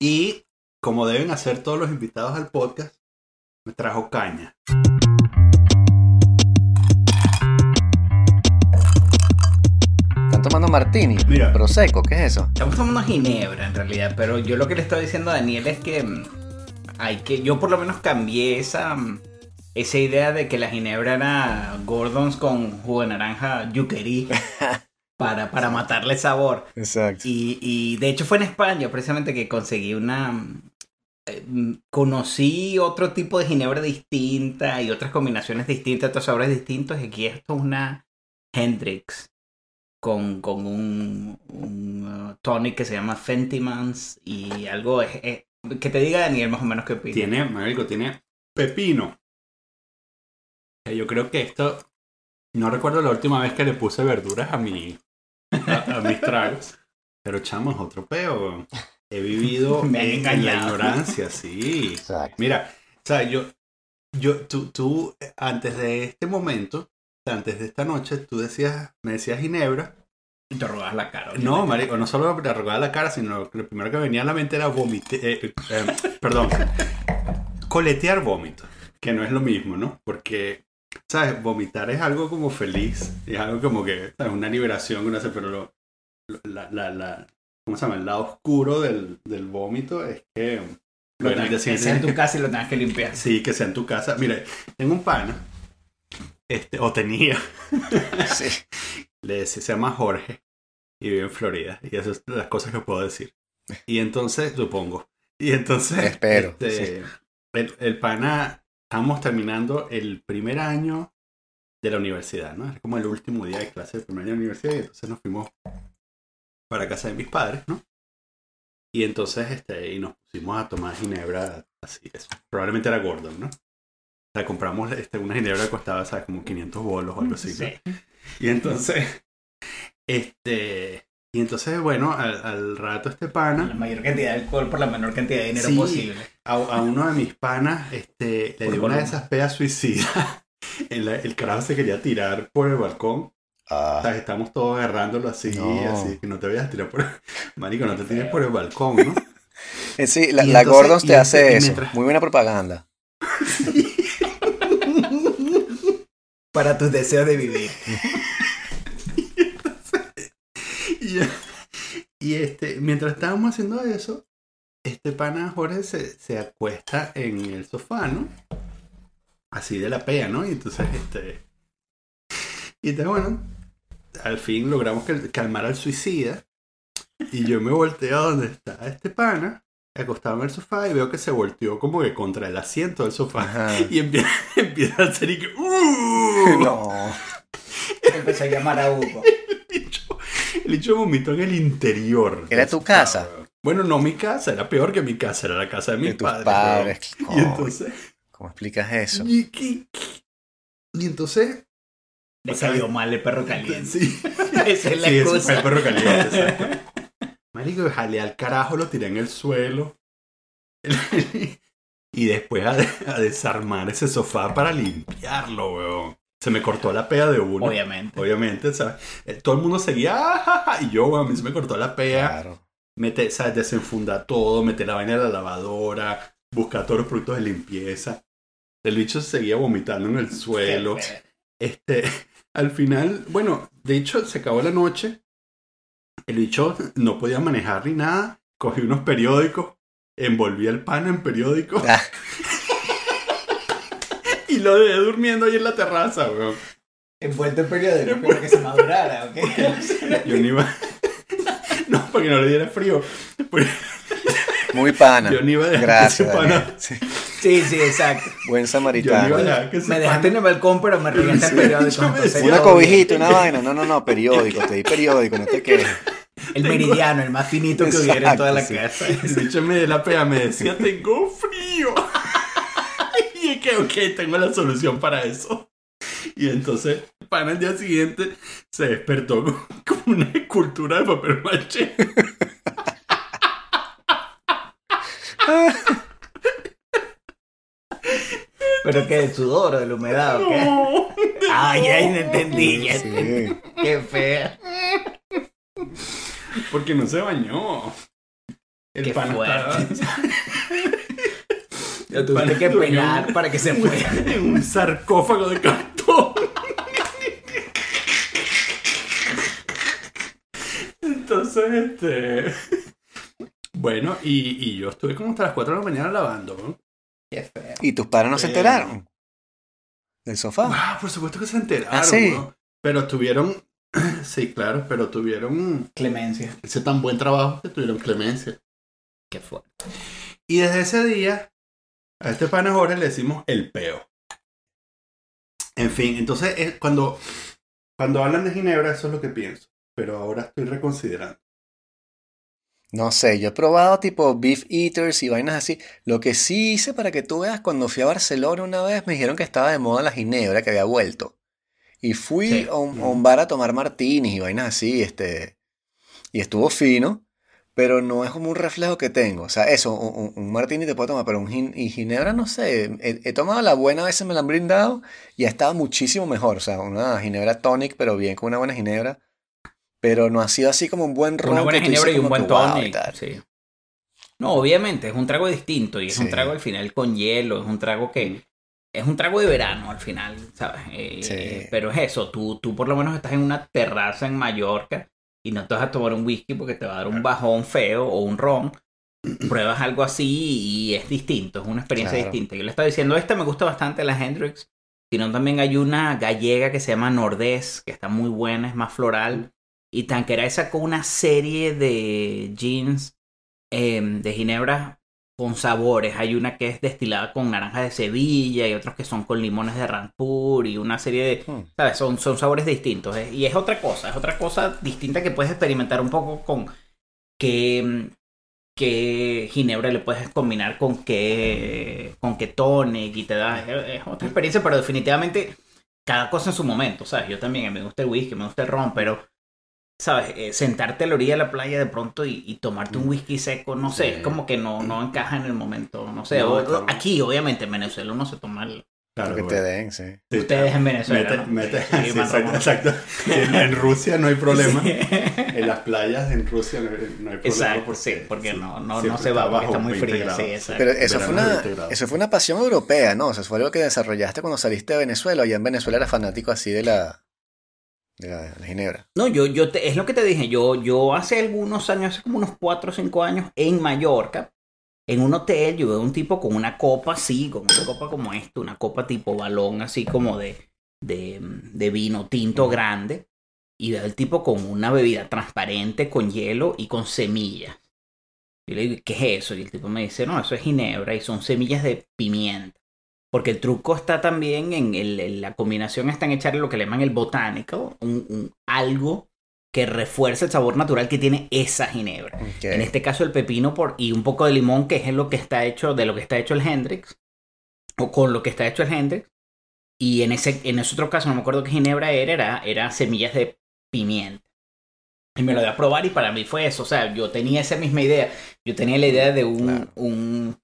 Y como deben hacer todos los invitados al podcast, me trajo caña. ¿Están tomando martini? Mira. Prosecco, ¿qué es eso? Estamos tomando ginebra en realidad, pero yo lo que le estaba diciendo a Daniel es que mm, hay que, yo por lo menos cambié esa, mm, esa idea de que la ginebra era Gordons con jugo de naranja yuquerí para, para matarle sabor. Exacto. Y, y de hecho fue en España precisamente que conseguí una... eh, Conocí otro tipo de ginebra distinta y otras combinaciones distintas, otros sabores distintos. Y aquí esto es una Hendrix con, con un, un uh, tonic que se llama Fentimans y algo que te diga Daniel más o menos qué opina. Tiene, marico, tiene pepino. Eh, Yo creo que esto. No recuerdo la última vez que le puse verduras a mi. A, mis tragos. Pero chamo, es otro peo. He vivido Me en, en la ignorancia, sí. Exacto. Mira, o sea, yo. yo tú, tú, eh, antes de este momento, antes de esta noche, tú decías, me decías Ginebra. Y te robas la cara. No, marico, no solo te arrugaba la cara, sino que lo primero que venía a la mente era vomitar. perdón. coletear vómito. Que no es lo mismo, ¿no? Porque, ¿sabes? Vomitar es algo como feliz. Es algo como que, ¿sabes? Una liberación, una, pero lo, lo- la, la, la- ¿cómo se llama? El lado oscuro del, del vómito es que... Lo tengas- que sea en tu casa y lo tengas que limpiar. Sí, que sea en tu casa. Mira, tengo un pana, este, o tenía, Sí. le decía, se llama Jorge y vive en Florida. Y esas son las cosas que puedo decir. Y entonces, supongo. Y entonces, Espero, este, el, el pana, estamos terminando el primer año de la universidad, ¿no? Es como el último día de clase del primer año de la universidad. Y entonces nos fuimos para casa de mis padres, ¿no? Y entonces, este, y nos pusimos a tomar ginebra así. eso. Probablemente era Gordon, ¿no? O sea, compramos este, una ginebra que costaba, ¿sabes? Como 500 bolos o algo así. ¿no? Sí. Y entonces, este, y entonces, bueno, al, al rato este La pana, mayor cantidad de alcohol por la menor cantidad de dinero Sí. posible. a, a uno de mis panas, este, le dio una de esas pedas suicidas. El, el carajo se quería tirar por el balcón. Ah, ¿sabes? Estamos todos agarrándolo así, No. así, que no te vayas a tirar por Marico, no te tires por el balcón, ¿no? Sí, la, la entonces- Gordons y te hace eso. mientras- Muy buena propaganda. Para tus deseos de vivir. Y, y, este, mientras estábamos haciendo eso, este pana Jorge se, se acuesta en el sofá, ¿no? Así de la pea, ¿no? Y entonces, este. Y entonces, bueno, al fin logramos calmar al suicida. Y yo me volteo a donde está este pana, acostado en el sofá, y veo que se volteó como que contra el asiento del sofá. Ajá. Y empieza, empieza a hacer y que. "Uh". No. Empecé a llamar a Hugo. El vomitó en el interior. ¿Era tu sofá, casa? weón. Bueno, no mi casa, era peor que mi casa, era la casa de mis De tus padres. padres. weón. Y Coño, entonces, ¿Cómo explicas eso? y, y- y entonces, Le O sea, cayó mal el perro caliente. sí, Esa es la sí, ese fue excusa. el perro caliente. exacto. Marico, jalé al carajo, lo tiré en el suelo. y después a, a desarmar ese sofá para limpiarlo, weón. Se me cortó la pea de uno. Obviamente. Obviamente, ¿sabes? Eh, Todo el mundo seguía, "Ah, ja, ja", y yo, weón, a mí se me cortó la pea. Claro. Mete, ¿sabes? Desenfunda todo, mete la vaina de la lavadora, busca todos los productos de limpieza. El bicho seguía vomitando en el suelo. Este, al final, bueno, de hecho, se acabó la noche. El bicho no podía manejar ni nada. Cogí unos periódicos, envolví el pan en periódicos Ah, y lo dejé durmiendo ahí en la terraza, weón. Envuelto en periódico para que se madurara, ¿ok? Yo no iba. No, porque no le diera frío. Porque muy pana. yo no iba a dejar Gracias. que ese pana-. Sí. Sí, sí, exacto. Buen samaritano. Me dejaste en el balcón, pero me regaste el Sí, periódico. Una cobijita, una vaina. No, no, no, periódico. Te di periódico, no te quejes. El meridiano, el más finito que hubiera en toda la casa. El bicho me de la pea me decía, tengo frío. y es que, ok, tengo la solución para eso. Y entonces, para el día siguiente, se despertó con, con una escultura de papel maché. Pero que del sudor o de la humedad, ¿o qué? No. Ah, ya entendí, ya Sí. entendí. Qué fea. Porque no se bañó. El Qué pana fuerte. estaba Lo tuviste que pelar para que se fuera. en un sarcófago de cartón. Entonces, este. Bueno, y, y yo estuve como hasta las 4 de la mañana lavando, ¿no? Qué feo. ¿Y tus padres no se Eh. enteraron? ¿Del sofá? Ah, por supuesto que se enteraron, ¿Ah, sí? ¿no? Pero tuvieron. Sí, claro, pero tuvieron Clemencia. ese tan buen trabajo que tuvieron clemencia. Qué fuerte. Y desde ese día, a este pana Jorge le decimos el peo. En fin, entonces eh, cuando, cuando hablan de Ginebra, eso es lo que pienso. Pero ahora estoy reconsiderando. No sé, yo he probado tipo beef eaters y vainas así. Lo que sí hice para que tú veas, cuando fui a Barcelona una vez me dijeron que estaba de moda la ginebra, que había vuelto. Y fui Sí. a, un, a un bar a tomar martinis y vainas así, este. Y estuvo fino, pero no es como un reflejo que tengo. O sea, eso, un, un- martini te puedo tomar, pero un gin- y ginebra no sé. He, he tomado la buena, a veces me la han brindado y ha estado muchísimo mejor. O sea, una ginebra tonic, pero bien con una buena ginebra. Pero no ha sido así como un buen ron Una buena ginebra y un buen tonic. sí. No, obviamente, es un trago distinto y es un trago al final con hielo, es un trago que es un trago de verano al final, ¿sabes? Eh, Sí. Pero es eso, tú, tú por lo menos estás en una terraza en Mallorca y no te vas a tomar un whisky porque te va a dar un bajón feo o un ron. Pruebas algo así y es distinto, es una experiencia Claro. distinta. Yo le estaba diciendo, esta me gusta bastante la Hendrix, sino también hay una gallega que se llama Nordés, que está muy buena, es más floral. Y Tanqueray sacó una serie de jeans eh, de ginebra con sabores. Hay una que es destilada con naranja de Sevilla y otros que son con limones de Rampur y una serie de... Hmm. ¿Sabes? Son, son sabores distintos. ¿eh? Y es otra cosa, es otra cosa distinta que puedes experimentar un poco con qué, qué ginebra le puedes combinar con qué, con qué tonic y te da... Es, es otra experiencia, pero definitivamente cada cosa en su momento, ¿sabes? Yo también, me gusta el whisky, me gusta el ron, pero... ¿Sabes? Eh, sentarte a la orilla de la playa de pronto y, y tomarte un whisky seco, no sé, Sí. es como que no, no encaja en el momento, no sé. No, o- claro. Aquí, obviamente, en Venezuela uno se toma el... Claro, Lo que bueno. te den, sí. Sí, Ustedes en Venezuela, Mete, ¿no? mete- Sí, exacto, en Rusia no hay problema. Sí. En las playas en Rusia no hay, no hay problema. Exacto, sí, porque no- no- no se va, porque está muy 20 fría, grados. sí, exacto. Pero eso fue, una, 20 grados. eso fue una pasión europea, ¿no? O sea, eso fue algo que desarrollaste cuando saliste de Venezuela. Ya en Venezuela eras fanático así de la, de la, de la ginebra. No, yo, yo te- es lo que te dije, yo, yo hace algunos años, hace como unos 4 o 5 años, en Mallorca, en un hotel, yo veo un tipo con una copa así, con una copa como esta, una copa tipo balón, así como de, de, de vino tinto grande, y veo el tipo con una bebida transparente, con hielo y con semillas. Y le digo, ¿qué es eso? Y el tipo me dice, no, eso es ginebra y son semillas de pimienta. Porque el truco está también en, el- en la combinación, está en echarle lo que le llaman el botánico, un, un- algo que refuerce el sabor natural que tiene esa ginebra. Ok. En este caso el pepino por, y un poco de limón, que es lo que está hecho, de lo que está hecho el Hendrix, o con lo que está hecho el Hendrix. Y en ese, en ese otro caso, no me acuerdo qué ginebra era, era, era semillas de pimienta. Y me lo di a probar y para mí fue eso. O sea, yo tenía esa misma idea. Yo tenía la idea de un, Claro. un,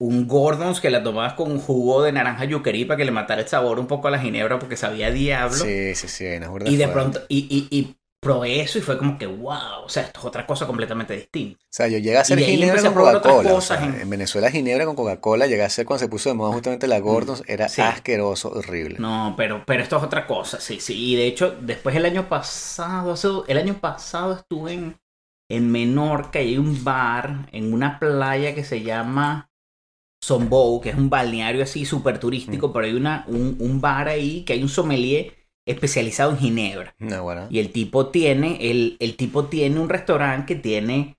un Gordons que la tomabas con un jugo de naranja yuquerí para que le matara el sabor un poco a la ginebra porque sabía a diablo. Sí, sí, sí, burda y de pronto, y, y, y probé eso y fue como que, wow, o sea, esto es otra cosa completamente distinta. O sea, yo llegué a hacer ginebra con Coca-Cola. o sea, en- en... Venezuela ginebra con Coca-Cola llegué a hacer cuando se puso de moda justamente la Gordons. Era Sí. asqueroso, horrible. No, pero, pero esto es otra cosa, sí, sí. Y de hecho, después el año pasado, hace- el año pasado estuve en, en Menorca y hay un bar en una playa que se llama Sombou, que es un balneario así súper turístico, pero hay una, un, un bar ahí que hay un sommelier especializado en ginebra. No, bueno. Y el tipo tiene, el, el tipo tiene un restaurante que tiene,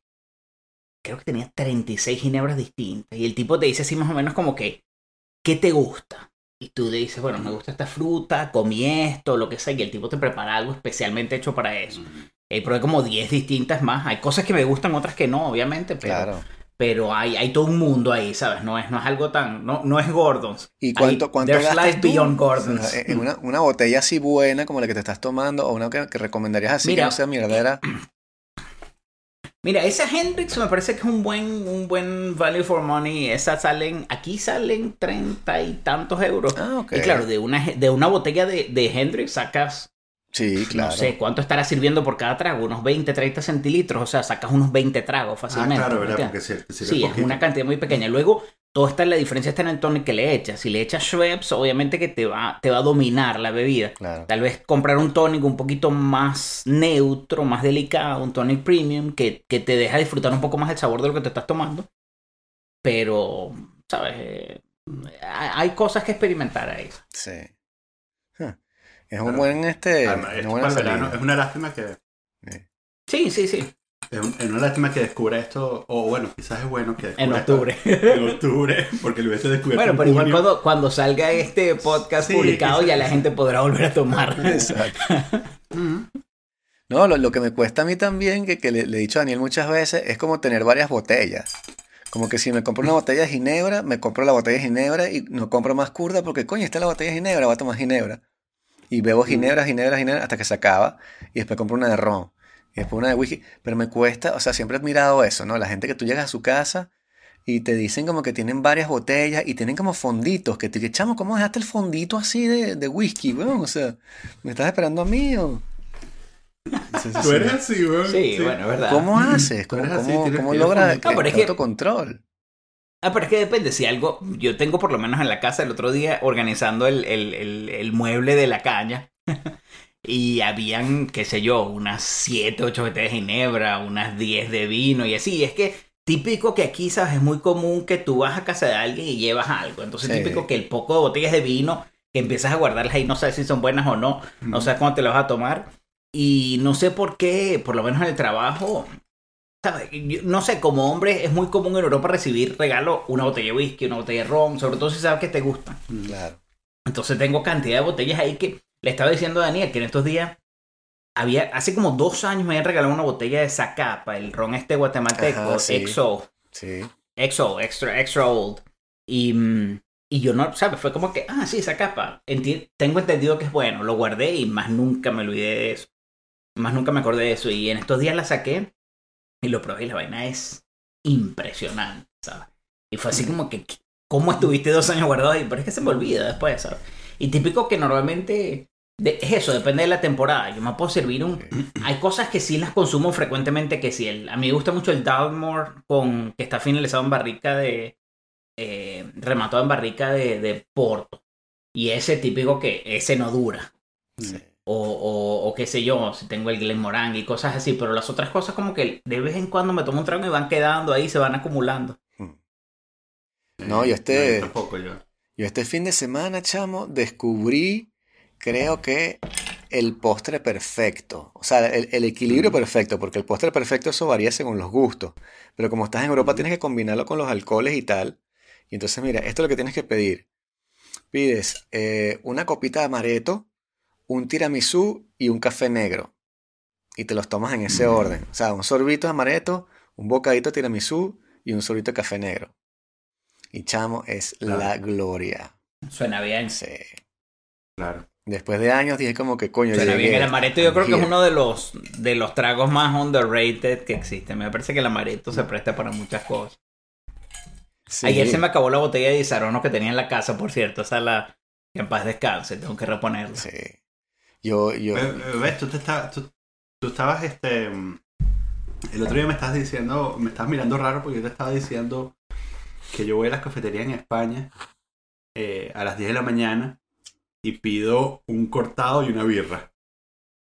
creo que tenía 36 ginebras distintas. Y el tipo te dice así más o menos como que, ¿qué te gusta? Y tú le dices, bueno, me gusta esta fruta, comí esto, lo que sea. Y el tipo te prepara algo especialmente hecho para eso. Y probé como 10 distintas más. Hay cosas que me gustan, otras que no, obviamente. Pero, Claro. Pero hay, hay todo un mundo ahí, ¿sabes? No es, no es algo tan, no, no es Gordons. ¿Y cuánto, cuánto there's gastas life tú? beyond Gordons. en una, una botella así buena como la que te estás tomando o una que, que recomendarías así Mira. que no sea mierdera. Mira, esa Hendrix me parece que es un buen, un buen value for money. Esas salen, aquí salen treinta y tantos euros. Ah, ok. Y claro, de una, de una botella de, de Hendrix sacas Sí, claro. No sé, ¿cuánto estará sirviendo por cada trago? Unos 20, 30 centilitros. O sea, sacas unos 20 tragos Ah, fácilmente. claro, ¿me ¿verdad? Porque si, si Sí, es una cantidad muy pequeña. Luego, todo está la diferencia está en el tonic que le echas. Si le echas Schweppes, obviamente que te va, te va a dominar la bebida. Claro. Tal vez comprar un tonic un poquito más neutro, más delicado, un tonic premium, que, que te deja disfrutar un poco más el sabor de lo que te estás tomando. Pero, ¿sabes? Eh, hay cosas que experimentar ahí. Sí. Huh. Es un buen este. Además, esto buena verano es una lástima que Sí. Sí, sí, sí. es, un- es una lástima que descubra esto o bueno quizás es bueno que descubra En esto octubre. en octubre porque lo hubiese descubierto Bueno, en pero igual junio. cuando, cuando salga este podcast Sí, publicado ya la gente podrá volver a tomar. Exacto. No, lo, lo que me cuesta a mí también, que, que le, le he dicho a Daniel muchas veces, es como tener varias botellas. Como que si me compro una botella de ginebra, me compro la botella de ginebra y no compro más curda porque, coño, está la botella de ginebra, voy a tomar ginebra. Y bebo ginebra, ginebra, ginebra hasta que se acaba. Y después compro una de ron. Y después una de whisky. Pero me cuesta, o sea, siempre he admirado eso, ¿no? La gente que tú llegas a su casa y te dicen como que tienen varias botellas y tienen como fonditos. Que te que, chamo, ¿cómo dejaste el fondito así de, de whisky, weón? O sea, ¿me estás esperando a mí o...? Sí, sí, tú sí. eres así weón. Sí, bueno, es verdad. ¿Cómo haces? ¿Cómo, cómo- logras el que- autocontrol? Ah, pero es que depende. Si algo. Yo tengo por lo menos en la casa el otro día organizando el, el- el- el mueble de la caña. y habían, qué sé yo, unas 7, 8 botellas de ginebra, unas 10 de vino y así. Es que típico que aquí, ¿sabes? Es muy común que tú vas a casa de alguien y llevas algo. Entonces, Sí. típico que el poco de botellas de vino que empiezas a guardarlas ahí, no sabes si son buenas o no, no sabes cuándo te las vas a tomar. Y no sé por qué, por lo menos en el trabajo, no sé, como hombre es muy común en Europa recibir regalo una botella de whisky, una botella de ron, sobre todo si sabes que te gustan. Mm. Claro. Entonces tengo cantidad de botellas ahí que le estaba diciendo a Daniel que en estos días había, hace como dos años me habían regalado una botella de Zacapa, el ron este guatemalteco, Ajá, sí. XO, Sí. XO, extra, extra old. Y, mm, y yo no, ¿sabes? Fue como que, ah, sí, esa capa. Enti- tengo entendido que es bueno. Lo guardé y más nunca me olvidé de eso. Más nunca me acordé de eso. Y en estos días la saqué y lo probé y la vaina es impresionante, ¿sabes? Y fue así como que, ¿cómo estuviste dos años guardado ahí? Pero es que se me olvida después, ¿sabes? Y típico que normalmente de- es eso, depende de la temporada. Yo me puedo servir un... Hay cosas que sí las consumo frecuentemente, que sí. El, a mí me gusta mucho el Dalmore con, que está finalizado en barrica de... eh, rematado en barrica de, de Porto. Y ese típico que ese no dura. Sí. O, o, o qué sé yo, si tengo el Glenmorangie y cosas así. Pero las otras cosas como que de vez en cuando me tomo un trago y van quedando ahí, se van acumulando. No, yo este- No, tampoco yo. Yo este fin de semana, chamo, descubrí, creo que el postre perfecto. O sea, el, el equilibrio Mm. perfecto, porque el postre perfecto eso varía según los gustos. Pero como estás en Europa, tienes que combinarlo con los alcoholes y tal. Y entonces, mira, esto es lo que tienes que pedir. Pides eh, una copita de amaretto, un tiramisú y un café negro. Y te los tomas en ese Mm. orden. O sea, un sorbito de amaretto, un bocadito de tiramisú y un sorbito de café negro. Y chamo, es Claro. la gloria. Suena bien. Sí. Claro. Después de años dije como que coño, Suena llegué. bien. El amaretto yo creo que es uno de los, de los tragos más underrated que existen. Me parece que el amaretto se presta para muchas cosas. Sí. Ayer se me acabó la botella de Disarono que tenía en la casa, por cierto. Esa la... Que en paz descanse, tengo que reponerla. Sí. Yo, yo. Eh, ¿Ves? Tú, te estabas, tú, tú estabas, este... mm, El otro día me estabas diciendo, me estabas mirando raro porque yo te estaba diciendo que yo voy a las cafeterías en España eh, a las 10 de la mañana y pido un cortado y una birra.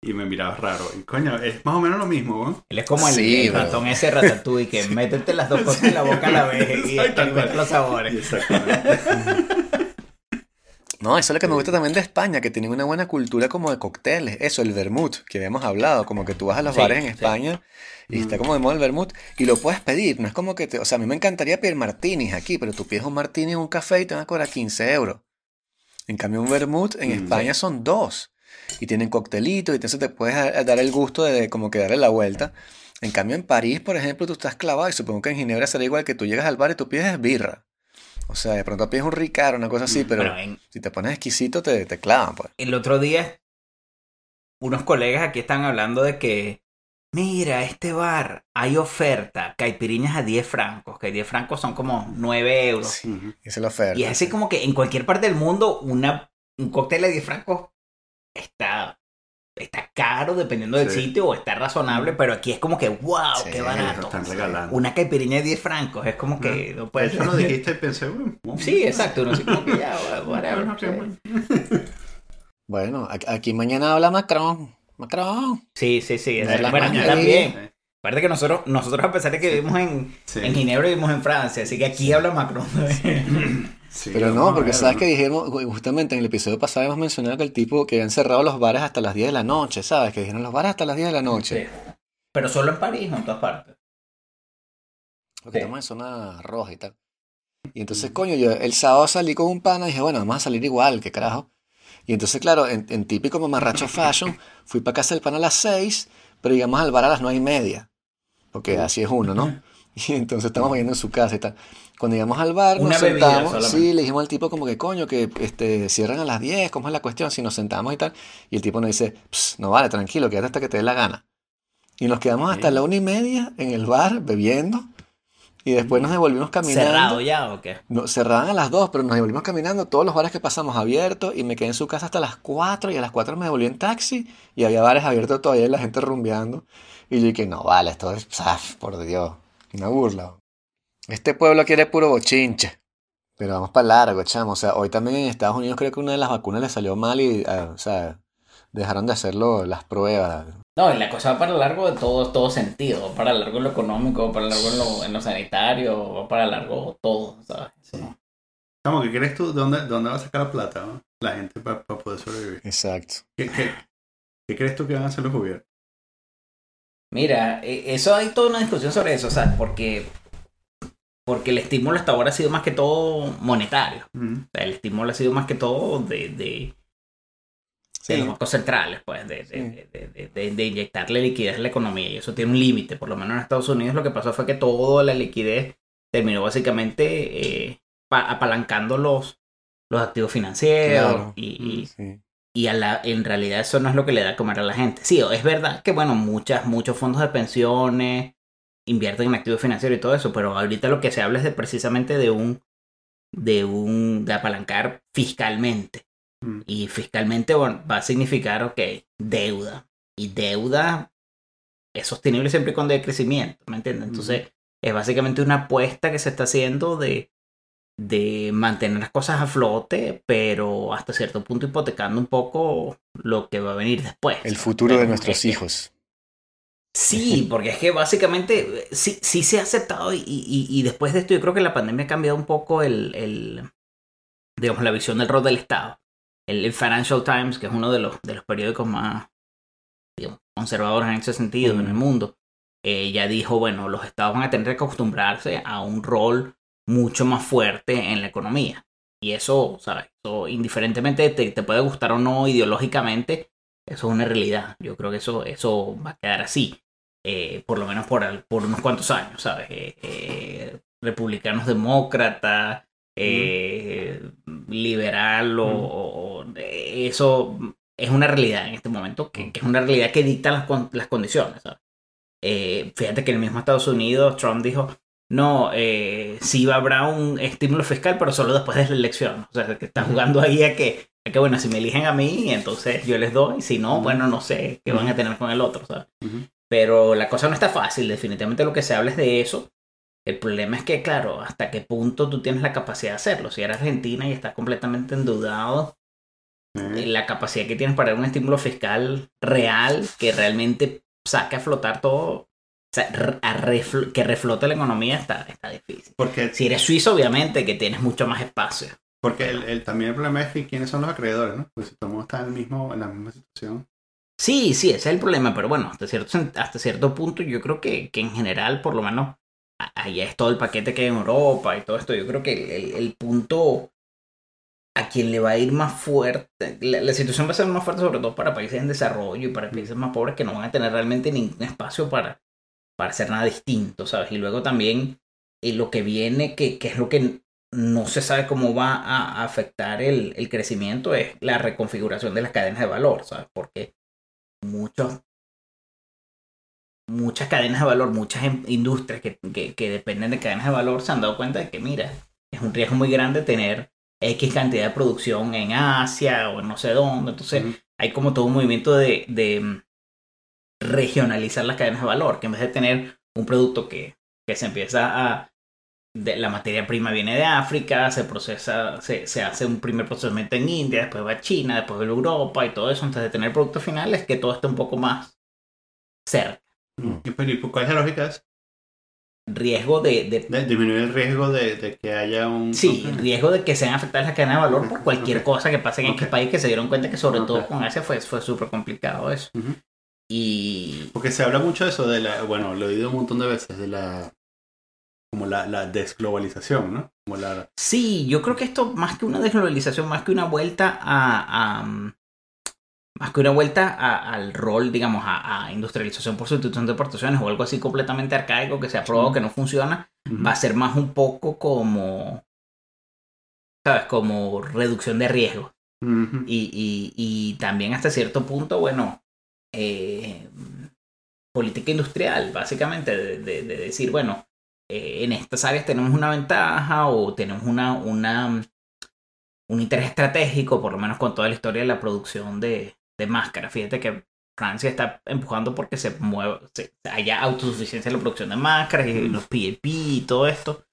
Y me mirabas raro. Y coño, es más o menos lo mismo, ¿no? Él es como el, Sí, el bro. ratón ese ratatouille que métete las dos cosas en la boca a la vez y experimenta los sabores. Exactamente. No, eso es lo que me gusta también de España, que tienen una buena cultura como de cócteles. Eso, el vermut, que habíamos hablado. Como que tú vas a los Sí, bares en sí. España y Mm. está como de moda el vermut y lo puedes pedir. No es como que te. O sea, a mí me encantaría pedir martinis aquí, pero tú pides un martini en un café y te van a cobrar 15 euros. En cambio, un vermut en Mm, España son dos. Y tienen coctelitos y entonces te puedes dar el gusto de como que darle la vuelta. En cambio, en París, por ejemplo, tú estás clavado y supongo que en Ginebra será igual que tú llegas al bar y tú pides birra. O sea, de pronto pides un Ricard, una cosa así, pero Bueno, en- si te pones exquisito te, te clavan, pues. el otro día, unos colegas aquí están hablando de que, mira, este bar, hay oferta, caipiriñas a 10 francos, que 10 francos son como 9 euros. Esa es la oferta. Y es así como que en cualquier parte del mundo una, un cóctel de 10 francos está está caro dependiendo del Sí. sitio o está razonable, pero aquí es como que, wow, Sí, qué barato. están regalando. Una caipirinha de 10 francos, es como que no puede Eso lo dijiste y pensé, bueno. Sí, exacto, no sé como que ya, whatever. Bueno, aquí- mañana habla Macron. Macron. Sí, sí, sí. es- bueno, aquí también. Aparte que nosotros, nosotros a pesar de que vivimos en, Sí. en Ginebra, vivimos en Francia, así que aquí habla Macron. Sí, Pero no, porque sabes que dijimos, ju- justamente en el episodio pasado hemos mencionado que el tipo que habían cerrado los bares hasta las 10 de la noche, ¿sabes? Que dijeron los bares hasta las 10 de la noche. Sí. Pero solo en París, no en todas partes. Porque Sí. estamos en zona roja y tal. Y entonces, coño, yo el sábado salí con un pana y dije, bueno, vamos a salir igual, qué carajo. Y entonces, claro, en, en típico mamarracho fashion, fui para casa del pana a las 6, pero llegamos al bar a las 9 y media. Porque así es uno, ¿no? Y entonces estamos yendo en su casa y tal. Cuando llegamos al bar, Una nos sentamos, sí, le dijimos al tipo como que, coño, que este, cierran a las 10, ¿cómo es la cuestión? Si nos sentamos y tal. Y el tipo nos dice, "Ps, no vale, tranquilo, quédate hasta que te dé la gana. Y nos quedamos hasta la una y media en el bar bebiendo. Y después nos devolvimos caminando. ¿Cerrado ya o qué? No, cerraban a las 2, pero nos devolvimos caminando. Todos los bares que pasamos abiertos. Y me quedé en su casa hasta las 4. Y a las 4 me devolví en taxi. Y había bares abiertos todavía y la gente rumbeando. Y yo dije, no, vale, esto es, por Dios, una burla. Este pueblo quiere puro bochinche. Pero vamos para largo, chamo. O sea, hoy también en Estados Unidos creo que una de las vacunas le salió mal y, ah, o sea, dejaron de hacerlo las pruebas. No, y la cosa va para largo de todo, todo sentido. Va para largo en lo económico, va para largo en lo, en lo sanitario, va para largo todo, ¿sabes? Sí. Chamo, ¿qué crees tú? ¿De dónde, dónde va a sacar la plata no? la gente para poder sobrevivir? Exacto. ¿Qué, qué, qué crees tú que van a hacer los gobiernos? Mira, e- eso hay toda una discusión sobre eso, ¿sabes? Porque, porque el estímulo hasta ahora ha sido más que todo monetario. Mm. O sea, el estímulo ha sido más que todo de, de, de los bancos centrales, pues, de, de, Sí. de, de- de- de inyectarle liquidez a la economía. Y eso tiene un límite. Por lo menos en Estados Unidos lo que pasó fue que toda la liquidez terminó básicamente eh, pa- apalancando los, los activos financieros Claro. y, y- Sí. y a la, en realidad eso no es lo que le da a comer a la gente. Sí, es verdad que, bueno, muchas, muchos fondos de pensiones invierten en activos financieros y todo eso, pero ahorita lo que se habla es de precisamente de un, de un, de apalancar fiscalmente. Mm. Y fiscalmente bueno, va a significar, ok, deuda. Y deuda es sostenible siempre y cuando hay crecimiento, ¿me entiendes? Entonces, es básicamente una apuesta que se está haciendo de, de mantener las cosas a flote, pero hasta cierto punto hipotecando un poco lo que va a venir después. El futuro de nuestros es que- hijos. Sí, porque es que básicamente sí, sí se ha aceptado y, y- y después de esto yo creo que la pandemia ha cambiado un poco el, el digamos, la visión del rol del Estado. El, el Financial Times, que es uno de los, de los periódicos más digamos, conservadores en ese sentido en el mundo, eh, ya dijo, bueno, los estados van a tener que acostumbrarse a un rol mucho más fuerte en la economía. Y eso, ¿sabes? Eso, indiferentemente te, te puede gustar o no ideológicamente, eso es una realidad. Yo creo que eso, eso va a quedar así. eh, por lo menos por, por unos cuantos años, ¿sabes? Eh, eh, republicanos demócratas, eh, liberal o, Mm. eso es una realidad en este momento, que, que es una realidad que dicta las, las condiciones, ¿sabes? Fíjate que en el mismo Estados Unidos Trump dijo, no, sí habrá un estímulo fiscal, pero solo después de la elección. O sea, que está jugando ahí a que, que, bueno, si me eligen a mí, entonces yo les doy, si no, bueno, no sé qué van a tener con el otro, ¿sabes? Ujú. Pero la cosa no está fácil, definitivamente lo que se habla es de eso. El problema es que, claro, hasta qué punto tú tienes la capacidad de hacerlo. Si eres Argentina y estás completamente endeudado, Eh, la capacidad que tienes para dar un estímulo fiscal real que realmente saque a flotar todo, o sea, re- a refl- que reflote la economía está, está difícil. Porque, Si eres suizo, obviamente que tienes mucho más espacio. Porque el, el- también el problema es que quiénes son los acreedores, ¿no? Pues si todo el mundo está en, el mismo, en la misma situación. Sí, sí, ese es el problema, pero bueno, hasta cierto, hasta cierto punto yo creo que, que en general, por lo menos, allá es todo el paquete que hay en Europa y todo esto, yo creo que el, el- el punto a quien le va a ir más fuerte, la, la situación va a ser más fuerte sobre todo para países en desarrollo y para países más pobres que no van a tener realmente ningún espacio para, para hacer nada distinto, ¿sabes? Y luego también eh, lo que viene, que, que es lo que no se sabe cómo va a afectar el, el crecimiento, es la reconfiguración de las cadenas de valor, ¿sabes? Porque muchos muchas cadenas de valor, muchas em- industrias que, que, que dependen de cadenas de valor se han dado cuenta de que, mira, es un riesgo muy grande tener X cantidad de producción en Asia o en no sé dónde. Entonces, hay como todo un movimiento de, de mm, regionalizar las cadenas de valor, que en vez de tener un producto que, que se empieza a... De, la materia prima viene de África, se procesa, se, se, hace un primer procesamiento en India, después va a China, después va a Europa y todo eso, antes de tener producto final, es que todo esté un poco más cerca. ¿Y pero, cuál es la lógica? Riesgo de, de, De disminuir el riesgo de, de que haya un... Sí, riesgo de que sean afectadas las cadenas de valor por cualquier cosa que pase en Ok. X país, que se dieron cuenta que sobre todo con Asia fue, fue súper complicado eso. Y Porque se habla mucho de eso, de la, bueno, lo he oído un montón de veces, de la, como la, la desglobalización, ¿no? Como la, sí, yo creo que esto más que una desglobalización, más que una vuelta a... a, más que una vuelta a- al rol, digamos, a, a industrialización por sustitución de exportaciones o algo así completamente arcaico que se ha probado que no funciona, va a ser más un poco como, ¿sabes? Como reducción de riesgo. Y, y, y también hasta cierto punto, bueno, eh, política industrial, básicamente, de, de- de decir, bueno, eh, en estas áreas tenemos una ventaja o tenemos una, una, un interés estratégico, por lo menos con toda la historia de la producción de, de máscaras. Fíjate que Francia está empujando porque se mueve, se- haya autosuficiencia en la producción de máscaras y los PAP y todo esto.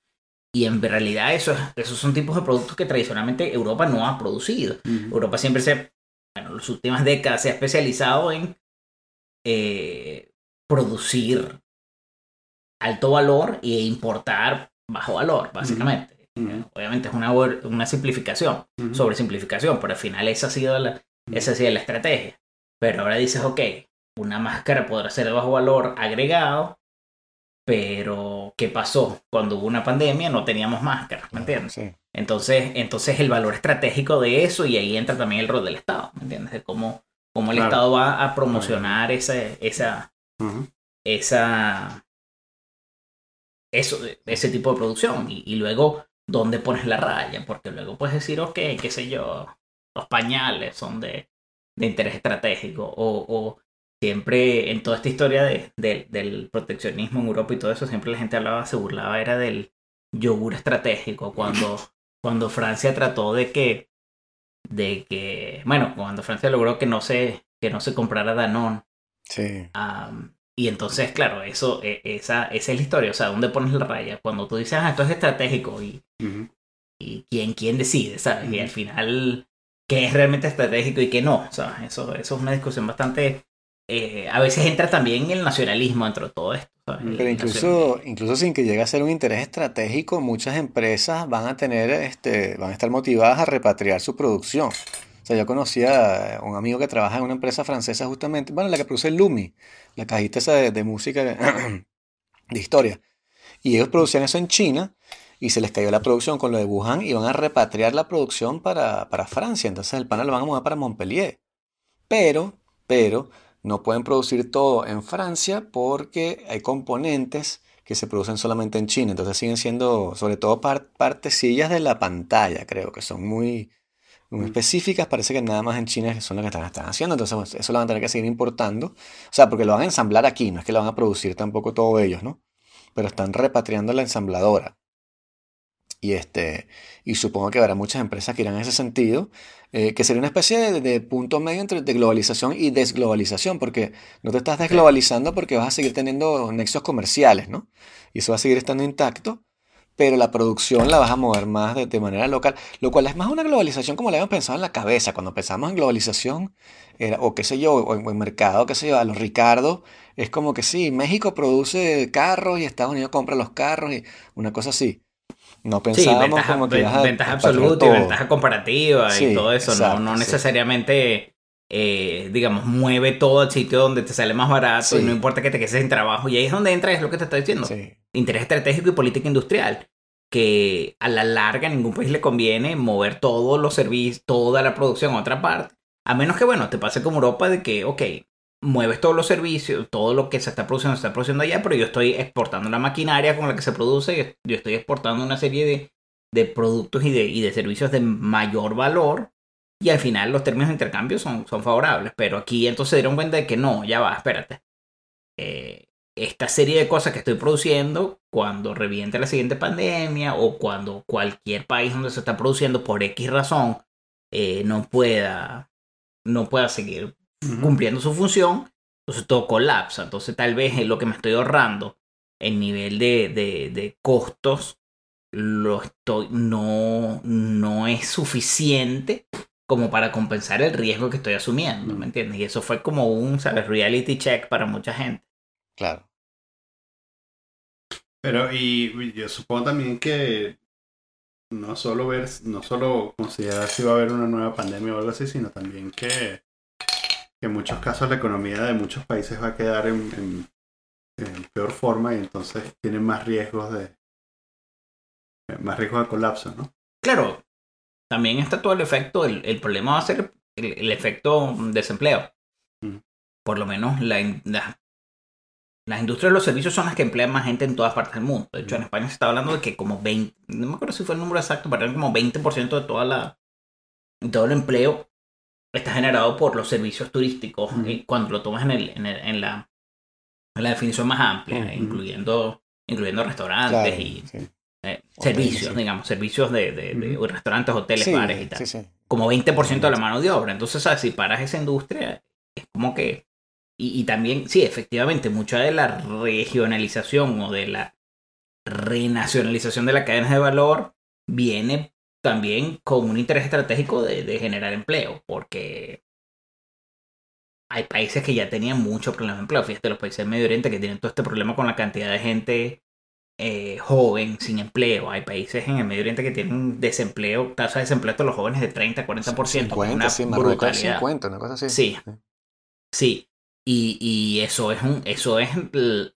Y en realidad eso, es- esos son tipos de productos que tradicionalmente Europa no ha producido. Ujú. Europa siempre se, bueno, en las últimas décadas se ha especializado en eh, producir alto valor e importar bajo valor, básicamente. Obviamente es una, una simplificación, Ujú. sobre simplificación, pero al final esa ha sido la, esa ha sido la estrategia. Pero ahora dices, ok, una máscara podrá ser de bajo valor agregado, pero ¿qué pasó? Cuando hubo una pandemia no teníamos máscaras, ¿me entiendes? Sí. Entonces, entonces el valor estratégico de eso y ahí entra también el rol del Estado, ¿me entiendes? De cómo, cómo el Claro. Estado va a promocionar ese, esa, esa, eso, ese tipo de producción. Y, y luego dónde pones la raya, porque luego puedes decir, ok, qué sé yo, los pañales son de, de interés estratégico. O, o siempre en toda esta historia de, de- del proteccionismo en Europa y todo eso, siempre la gente hablaba, se burlaba, era del yogur estratégico, cuando, cuando Francia trató de que, de que, bueno, cuando Francia logró que no se, que no se comprara Danone, Sí. Y entonces, claro, eso, e- esa, esa es la historia. O sea, ¿dónde pones la raya? Cuando tú dices, ah, esto es estratégico y, y quién, quién decide, ¿sabes? Y al final, ¿qué es realmente estratégico y qué no? ¿sabes? Eso, eso es una discusión bastante... eh, a veces entra también el nacionalismo dentro de todo esto, Pero incluso, incluso sin que llegue a ser un interés estratégico, muchas empresas van a tener, este, van a estar motivadas a repatriar su producción. Sea, yo conocía a un amigo que trabaja en una empresa francesa justamente, bueno, la que produce Lumi, la cajita esa de, música de historia. Y ellos producían eso en China y se les cayó la producción con lo de Wuhan y van a repatriar la producción para, para Francia. Entonces el panel lo van a mover para Montpellier. Pero, pero, no pueden producir todo en Francia porque hay componentes que se producen solamente en China. Entonces siguen siendo, sobre todo, par- partecillas de la pantalla, creo que son muy, muy Mm. específicas. Parece que nada más en China son las que están, están haciendo. Entonces, pues, eso lo van a tener que seguir importando. O sea, porque lo van a ensamblar aquí, no es que lo van a producir tampoco todo ellos, ¿no? Pero están repatriando la ensambladora. Y, este, y supongo que habrá muchas empresas que irán en ese sentido, eh, que sería una especie de, de punto medio entre de globalización y desglobalización, porque no te estás desglobalizando porque vas a seguir teniendo nexos comerciales, ¿no? Y eso va a seguir estando intacto, pero la producción la vas a mover más de, de manera local, lo cual es más una globalización como la habíamos pensado en la cabeza. Cuando pensamos en globalización, era, o qué sé yo, o en, o en mercado, qué sé yo, a los Ricardo, es como que sí, México produce carros y Estados Unidos compra los carros y una cosa así. No Sí, pensábamos ventaja, como que ven- ibas a ventaja repatriar absoluta y ventaja comparativa Sí, y todo eso. exacto, no no sí. necesariamente, eh, digamos, mueve todo al sitio donde te sale más barato y Sí. no importa que te quedes sin trabajo. Y ahí es donde entra, es lo que te estoy diciendo. Sí, Interés estratégico y política industrial. Que a la larga ningún país le conviene mover todos los servicios, toda la producción a otra parte. A menos que, bueno, te pase como Europa de que, ok, mueves todos los servicios, todo lo que se está produciendo, se está produciendo allá, pero yo estoy exportando la maquinaria con la que se produce, yo estoy exportando una serie de, de productos y de, y de servicios de mayor valor, y al final los términos de intercambio son, son favorables. Pero aquí entonces se dieron cuenta de que no, ya va, espérate. Eh, esta serie de cosas que estoy produciendo, cuando reviente la siguiente pandemia o cuando cualquier país donde se está produciendo por X razón eh, no pueda no pueda seguir cumpliendo su función, entonces todo colapsa. Entonces tal vez lo que me estoy ahorrando en nivel de, de, de costos lo estoy, no, no es suficiente como para compensar el riesgo que estoy asumiendo. ¿me entiendes? Y eso fue como un, ¿sabes? Reality check para mucha gente. Claro. Pero y yo supongo también que no solo ver, no solo considerar si va a haber una nueva pandemia o algo así, sino también que, que en muchos casos la economía de muchos países va a quedar en, en- en peor forma y entonces tienen más riesgos de eh, más riesgos de colapso, ¿no? Claro, también está todo el efecto, el, el problema va a ser el, el efecto desempleo. Mm. Por lo menos la- las industrias de los servicios son las que emplean más gente en todas partes del mundo. De hecho, en. España se está hablando de que como 20, no me acuerdo si fue el número exacto, pero como 20% de toda la, todo el empleo está generado por los servicios turísticos. Y cuando lo tomas en, el, en, el- en la, en la definición más amplia, incluyendo, incluyendo restaurantes Claro. y sí. eh, servicios, sí. digamos, servicios de, de- de restaurantes, hoteles, Sí, bares y tal. Como 20% de la mano de obra. Entonces, ¿sabes? si paras esa industria, es como que... Y, y también, sí, efectivamente, mucha de la regionalización o de la renacionalización de las cadenas de valor viene también con un interés estratégico de, de generar empleo, porque hay países que ya tenían mucho problema de empleo. Fíjate, los países del Medio Oriente que tienen todo este problema con la cantidad de gente eh, joven, sin empleo. Hay países en el Medio Oriente que tienen desempleo, tasa de desempleo de los jóvenes de 30, 40%. que es 50, una sí, brutalidad. 50, una cosa así. Sí. Sí. Y, y eso es un, eso es el-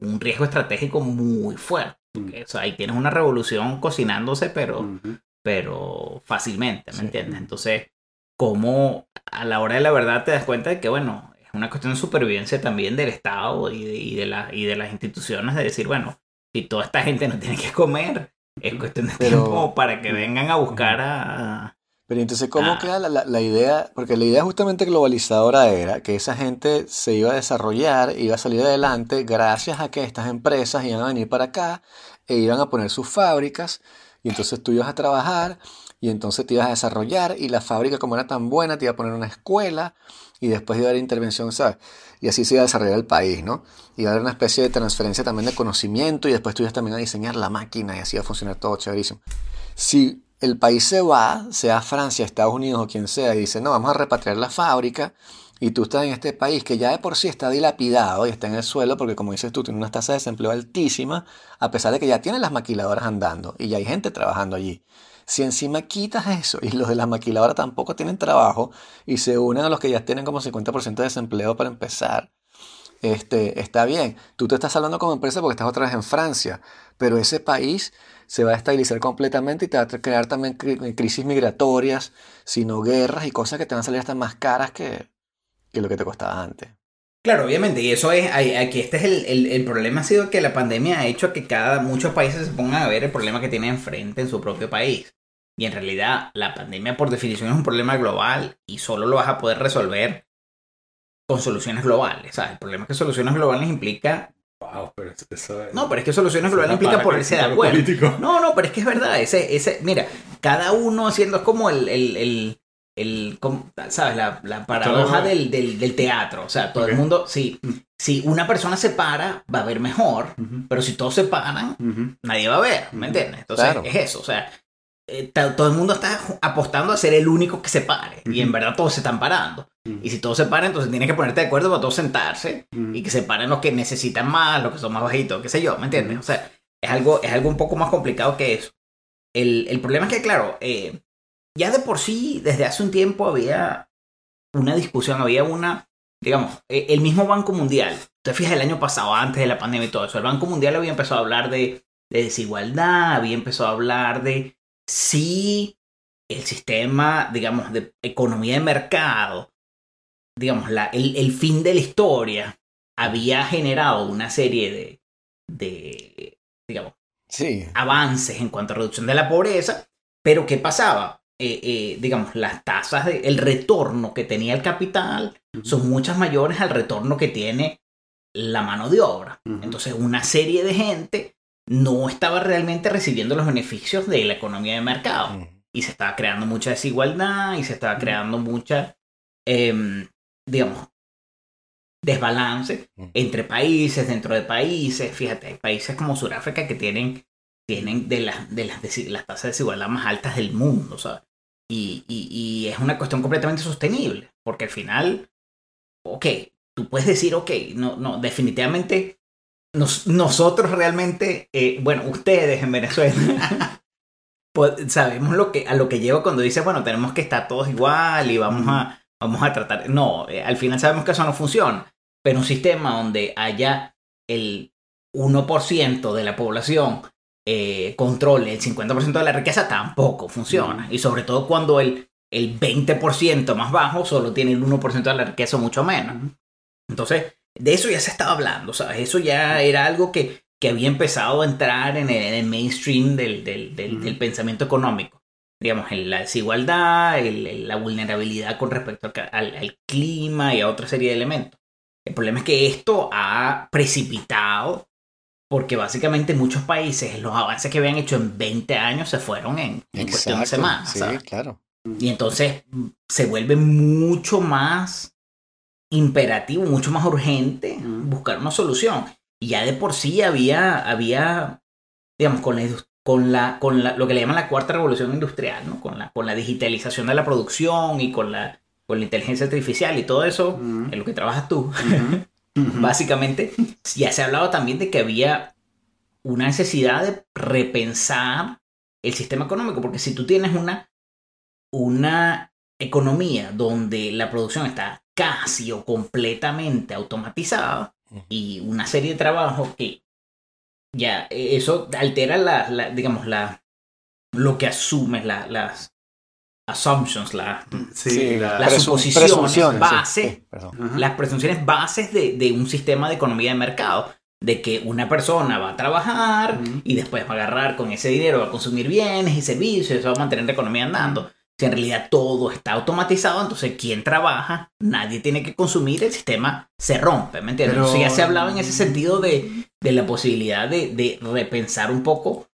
un riesgo estratégico muy fuerte. porque, o sea, ahí tienes una revolución cocinándose, pero, pero fácilmente, ¿me Sí. entiendes? Entonces, como a la hora de la verdad te das cuenta de que, bueno, es una cuestión de supervivencia también del Estado y de, y de, la- y de las instituciones de decir, bueno, si toda esta gente no tiene que comer, es cuestión de Pero- tiempo para que vengan a buscar a... Pero entonces, ¿cómo Ah. queda la, la- la idea? Porque la idea justamente globalizadora era que esa gente se iba a desarrollar, iba a salir adelante gracias a que estas empresas iban a venir para acá e iban a poner sus fábricas y entonces tú ibas a trabajar y entonces te ibas a desarrollar y la fábrica como era tan buena te iba a poner una escuela y después iba a haber intervención, ¿sabes? Y así se iba a desarrollar el país, ¿no? Iba a haber una especie de transferencia también de conocimiento y después tú ibas también a diseñar la máquina y así iba a funcionar todo chéverísimo. Si el país se va, sea Francia, Estados Unidos o quien sea, y dice, no, vamos a repatriar la fábrica, y tú estás en este país que ya de por sí está dilapidado y está en el suelo, porque como dices tú, tiene una tasa de desempleo altísima, a pesar de que ya tienen las maquiladoras andando y ya hay gente trabajando allí. Si encima quitas eso y los de las maquiladoras tampoco tienen trabajo y se unen a los que ya tienen como 50% de desempleo para empezar, este, está bien. Tú te estás hablando como empresa porque estás otra vez en Francia, pero ese país se va a estabilizar completamente y te va a crear también cri- crisis migratorias, sino guerras y cosas que te van a salir hasta más caras que, que lo que te costaba antes. Claro, obviamente, y eso es, aquí este es el, el, el problema ha sido que la pandemia ha hecho que cada, muchos países se pongan a ver el problema que tienen enfrente en su propio país. Y en realidad la pandemia por definición es un problema global y solo lo vas a poder resolver con soluciones globales. El problema es que soluciones globales implica... Wow, pero eso es. No, pero es que soluciones globales implica ponerse de acuerdo. Político. No, no, pero es que es verdad. Ese, ese, mira, cada uno haciendo es como el, el, el, el- como, ¿sabes? La, la paradoja del, del, del teatro. O sea, todo el mundo, si, si una persona se para, va a ver mejor, pero si todos se paran, nadie va a ver, ¿me entiendes? Entonces, Claro. es eso, o sea, eh, todo el mundo está apostando a ser el único que se pare, y en verdad todos se están parando. Ujú. Y si todos se paran, entonces tienes que ponerte de acuerdo para todos sentarse Ujú. y que se paren los que necesitan más, los que son más bajitos, qué sé yo, ¿me entiendes? O sea, es algo, es algo un poco más complicado que eso. El, el problema es que, claro, eh, ya de por sí, desde hace un tiempo había una discusión, había una, digamos, eh, el mismo Banco Mundial, te fijas el año pasado, antes de la pandemia y todo eso, el Banco Mundial había empezado a hablar de, de desigualdad, había empezado a hablar de si el sistema, digamos, de economía de mercado, digamos, la, el, el fin de la historia había generado una serie de, de digamos, Sí, avances en cuanto a reducción de la pobreza, pero ¿qué pasaba? Eh, eh, digamos, las tasas, de, el retorno que tenía el capital son muchas mayores al retorno que tiene la mano de obra. Entonces, una serie de gente no estaba realmente recibiendo los beneficios de la economía de mercado Mm. y se estaba creando mucha desigualdad y se estaba creando mucha em, digamos, desbalance Mm. entre países, dentro de países. Fíjate, hay países como Sudáfrica que tienen, tienen de, las, de las, las tasas de desigualdad más altas del mundo, ¿sabes? Y, y, y es una cuestión completamente sostenible, porque al final, ok, tú puedes decir, ok, no, no, definitivamente nos- nosotros realmente, eh, bueno, ustedes en Venezuela, sabemos lo que, a lo que lleva cuando dice, bueno, tenemos que estar todos igual y vamos a, vamos a tratar. No, eh, al final sabemos que eso no funciona, pero un sistema donde haya el 1% de la población eh, controle el 50% de la riqueza tampoco funciona. Y sobre todo cuando el, el 20% más bajo solo tiene el 1% de la riqueza mucho menos. Entonces, de eso ya se estaba hablando, ¿sabes? Eso ya era algo que, que había empezado a entrar en el, en el mainstream del, del, del, pensamiento económico. Digamos, en la desigualdad, el- la vulnerabilidad con respecto al, clima y a otra serie de elementos. El problema es que esto ha precipitado porque básicamente muchos países los avances que habían hecho en 20 años se fueron en, en cuestión de semanas. Sí, ¿sabes? claro. Y entonces mm, se vuelve mucho más imperativo, mucho más urgente buscar una solución. Y ya de por sí había, había digamos, con la, con la, con la, lo que le llaman la cuarta revolución industrial, ¿no? Con la, con la digitalización de la producción y con la, con la inteligencia artificial y todo eso, en lo que trabajas tú. Básicamente, ya se ha hablado también de que había una necesidad de repensar el sistema económico, porque si tú tienes una, una economía donde la producción está casi o completamente automatizada y una serie de trabajos que ya eh, eso altera la, la- digamos, la, lo que asumes, la- las assumptions, la- Sí, la- Las suposiciones, presunciones, sí, base. sí, perdón. Ajá. las presunciones bases de, de un sistema de economía de mercado. De que una persona va a trabajar y después va a agarrar con ese dinero, va a consumir bienes y servicios, eso va a mantener la economía andando. Si en realidad todo está automatizado, entonces quien trabaja, nadie tiene que consumir, el sistema se rompe, ¿me entiendes? Pero- Entonces ya se hablaba en ese sentido de, de la posibilidad de, de repensar un poco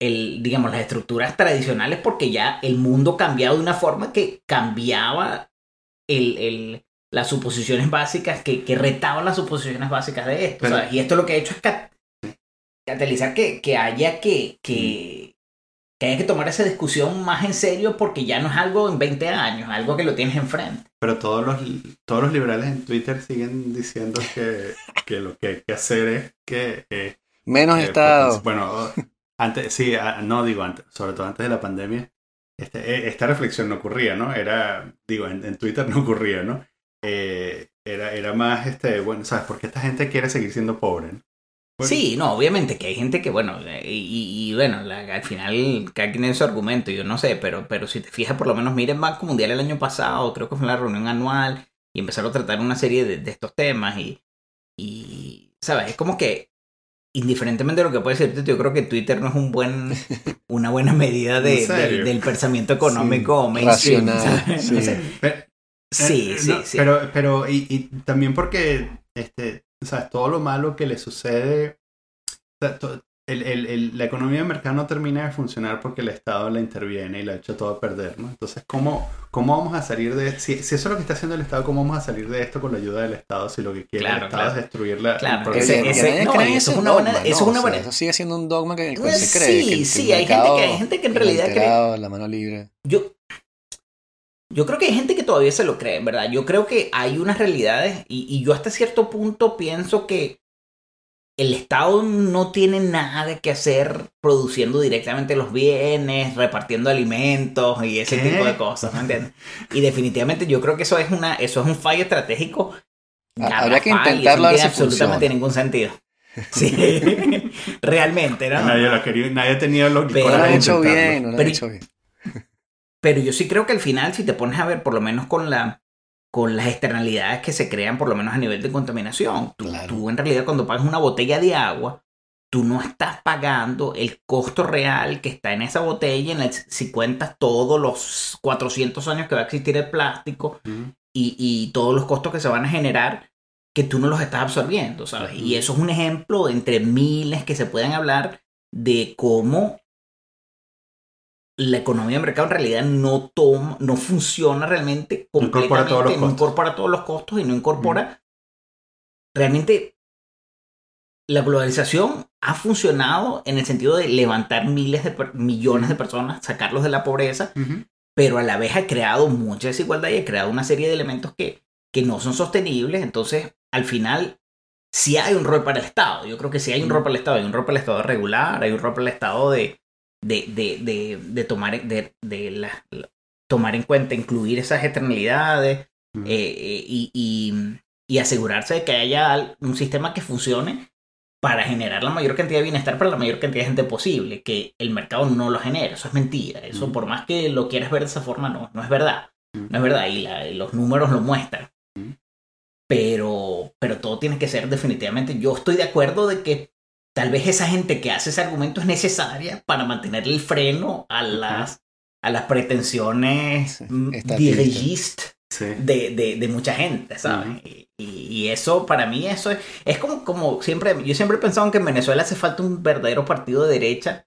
el, digamos, las estructuras tradicionales porque ya el mundo cambiaba de una forma que cambiaba el, el- las suposiciones básicas, que, que retaban las suposiciones básicas de esto. Y esto lo que ha hecho es cat- catalizar que, que haya que, que, haya que tomar esa discusión más en serio porque ya no es algo en 20 años, algo que lo tienes enfrente. Pero todos los, todos los liberales en Twitter siguen diciendo que, que lo que hay que hacer es que... eh, Menos eh, Estado. bueno, antes, sí, no digo antes, sobre todo antes de la pandemia, este, eh, esta reflexión no ocurría, ¿no? Era, digo, en, en Twitter no ocurría, ¿no? Eh, era, era más, este, bueno, ¿sabes? Porque esta gente quiere seguir siendo pobre, ¿no? Bueno, Sí, no, obviamente que hay gente que, bueno, eh, y, y, bueno, la- al final cada quien tiene su argumento, yo no sé, pero, pero si te fijas, por lo menos miren Banco Mundial el año pasado, creo que fue en la reunión anual, y empezaron a tratar una serie de, de estos temas, y, y, ¿sabes? Es como que, indiferentemente de lo que puede ser, yo creo que Twitter no es un buen, una buena medida de, del pensamiento económico mainstream, Racional, ¿sabes? sí. No sé. Pero, Sí, eh, sí, no, sí. Pero, pero y, y también porque, este, ¿sabes? Todo lo malo que le sucede, o sea, to- el- el- el- la economía de mercado no termina de funcionar porque el Estado la interviene y la echa todo a perder, ¿no? Entonces, ¿cómo, cómo vamos a salir de... Si, si eso es lo que está haciendo el Estado, ¿cómo vamos a salir de esto con la ayuda del Estado si lo que quiere Claro, el Estado claro. es destruir la... Claro, ese- Que- que ese- no, eso es una dogma, buena- ¿no? eso es una O sea, buena- Eso sigue siendo un dogma que el cual Pues se cree. sí, que el- sí, que el hay gente que- hay gente que en realidad cree- La mano libre. Yo, yo creo que hay gente que todavía se lo cree, ¿verdad? Yo creo que hay unas realidades y, y yo hasta cierto punto pienso que el Estado no tiene nada que hacer produciendo directamente los bienes, repartiendo alimentos y ese ¿Qué? tipo de cosas, ¿me entiendes? Y definitivamente yo creo que eso es una, eso es un fallo estratégico. Ha- Habría que intentarlo no tiene absolutamente funciona. ningún sentido. Sí, realmente, ¿no? Nadie lo ha querido, nadie ha tenido lo Pero- No lo de hecho intentarlo. bien, no lo han Pero- hecho bien. Pero yo sí creo que al final, si te pones a ver, por lo menos con la con las externalidades que se crean, por lo menos a nivel de contaminación, tú, Claro. tú en realidad cuando pagas una botella de agua, tú no estás pagando el costo real que está en esa botella, en el, si cuentas todos los 400 años que va a existir el plástico y, y todos los costos que se van a generar, que tú no los estás absorbiendo, ¿sabes? Y eso es un ejemplo entre miles que se pueden hablar de cómo la economía de mercado en realidad no toma, no funciona realmente No incorpora completamente, todos los no costos. incorpora todos los costos y no incorpora realmente la globalización ha funcionado en el sentido de levantar miles de millones de personas, sacarlos de la pobreza, pero a la vez ha creado mucha desigualdad y ha creado una serie de elementos que, que no son sostenibles. Entonces, al final, sí hay un rol para el Estado. Yo creo que sí hay un rol para el Estado. Hay un rol para el Estado regular, hay un rol para el Estado de, de, de, de, de tomar, de, de la- la- tomar en cuenta, incluir esas externalidades Ujú. eh, eh, y, y- y asegurarse de que haya un sistema que funcione para generar la mayor cantidad de bienestar para la mayor cantidad de gente posible, que el mercado no lo genera, eso es mentira, eso por más que lo quieras ver de esa forma, no, no es verdad, no es verdad, y, la- los números lo muestran. Pero, pero todo tiene que ser definitivamente, yo estoy de acuerdo de que tal vez esa gente que hace ese argumento es necesaria para mantener el freno a las, a las pretensiones Sí, mm, dirigistas Sí. de, de, de mucha gente, ¿sabes? Y, y eso, para mí, eso es, es como, como siempre, yo siempre he pensado que en Venezuela hace falta un verdadero partido de derecha,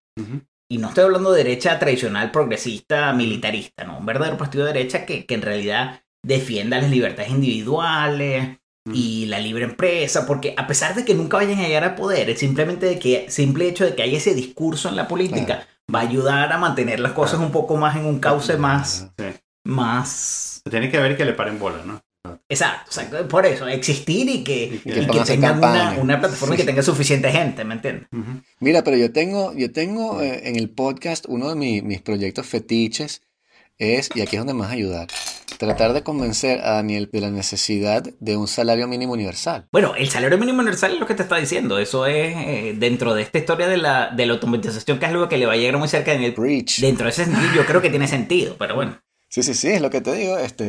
y no estoy hablando de derecha tradicional, progresista, militarista, ¿no? Un verdadero partido de derecha que, que en realidad defienda las libertades individuales y la libre empresa, porque a pesar de que nunca vayan a llegar al poder, el simplemente de que, simple hecho de que haya ese discurso en la política va a ayudar a mantener las cosas un poco más en un cauce más, Sí. más tiene que ver que le paren bola, ¿no? Exacto, exacto, por eso, existir y que, Y que y a tengan una, una plataforma Sí. que tenga suficiente gente, ¿me entiendes? Mira, pero yo tengo, yo tengo eh, en el podcast uno de mi- mis proyectos fetiches es, y aquí es donde a ayudar, tratar de convencer a Daniel de la necesidad de un salario mínimo universal. Bueno, el salario mínimo universal es lo que te está diciendo, eso es eh, dentro de esta historia de la, de la automatización, que es algo que le va a llegar muy cerca de Daniel. Preach. Dentro de ese sentido yo creo que tiene sentido, pero bueno. Sí, sí, sí, es lo que te digo. Este,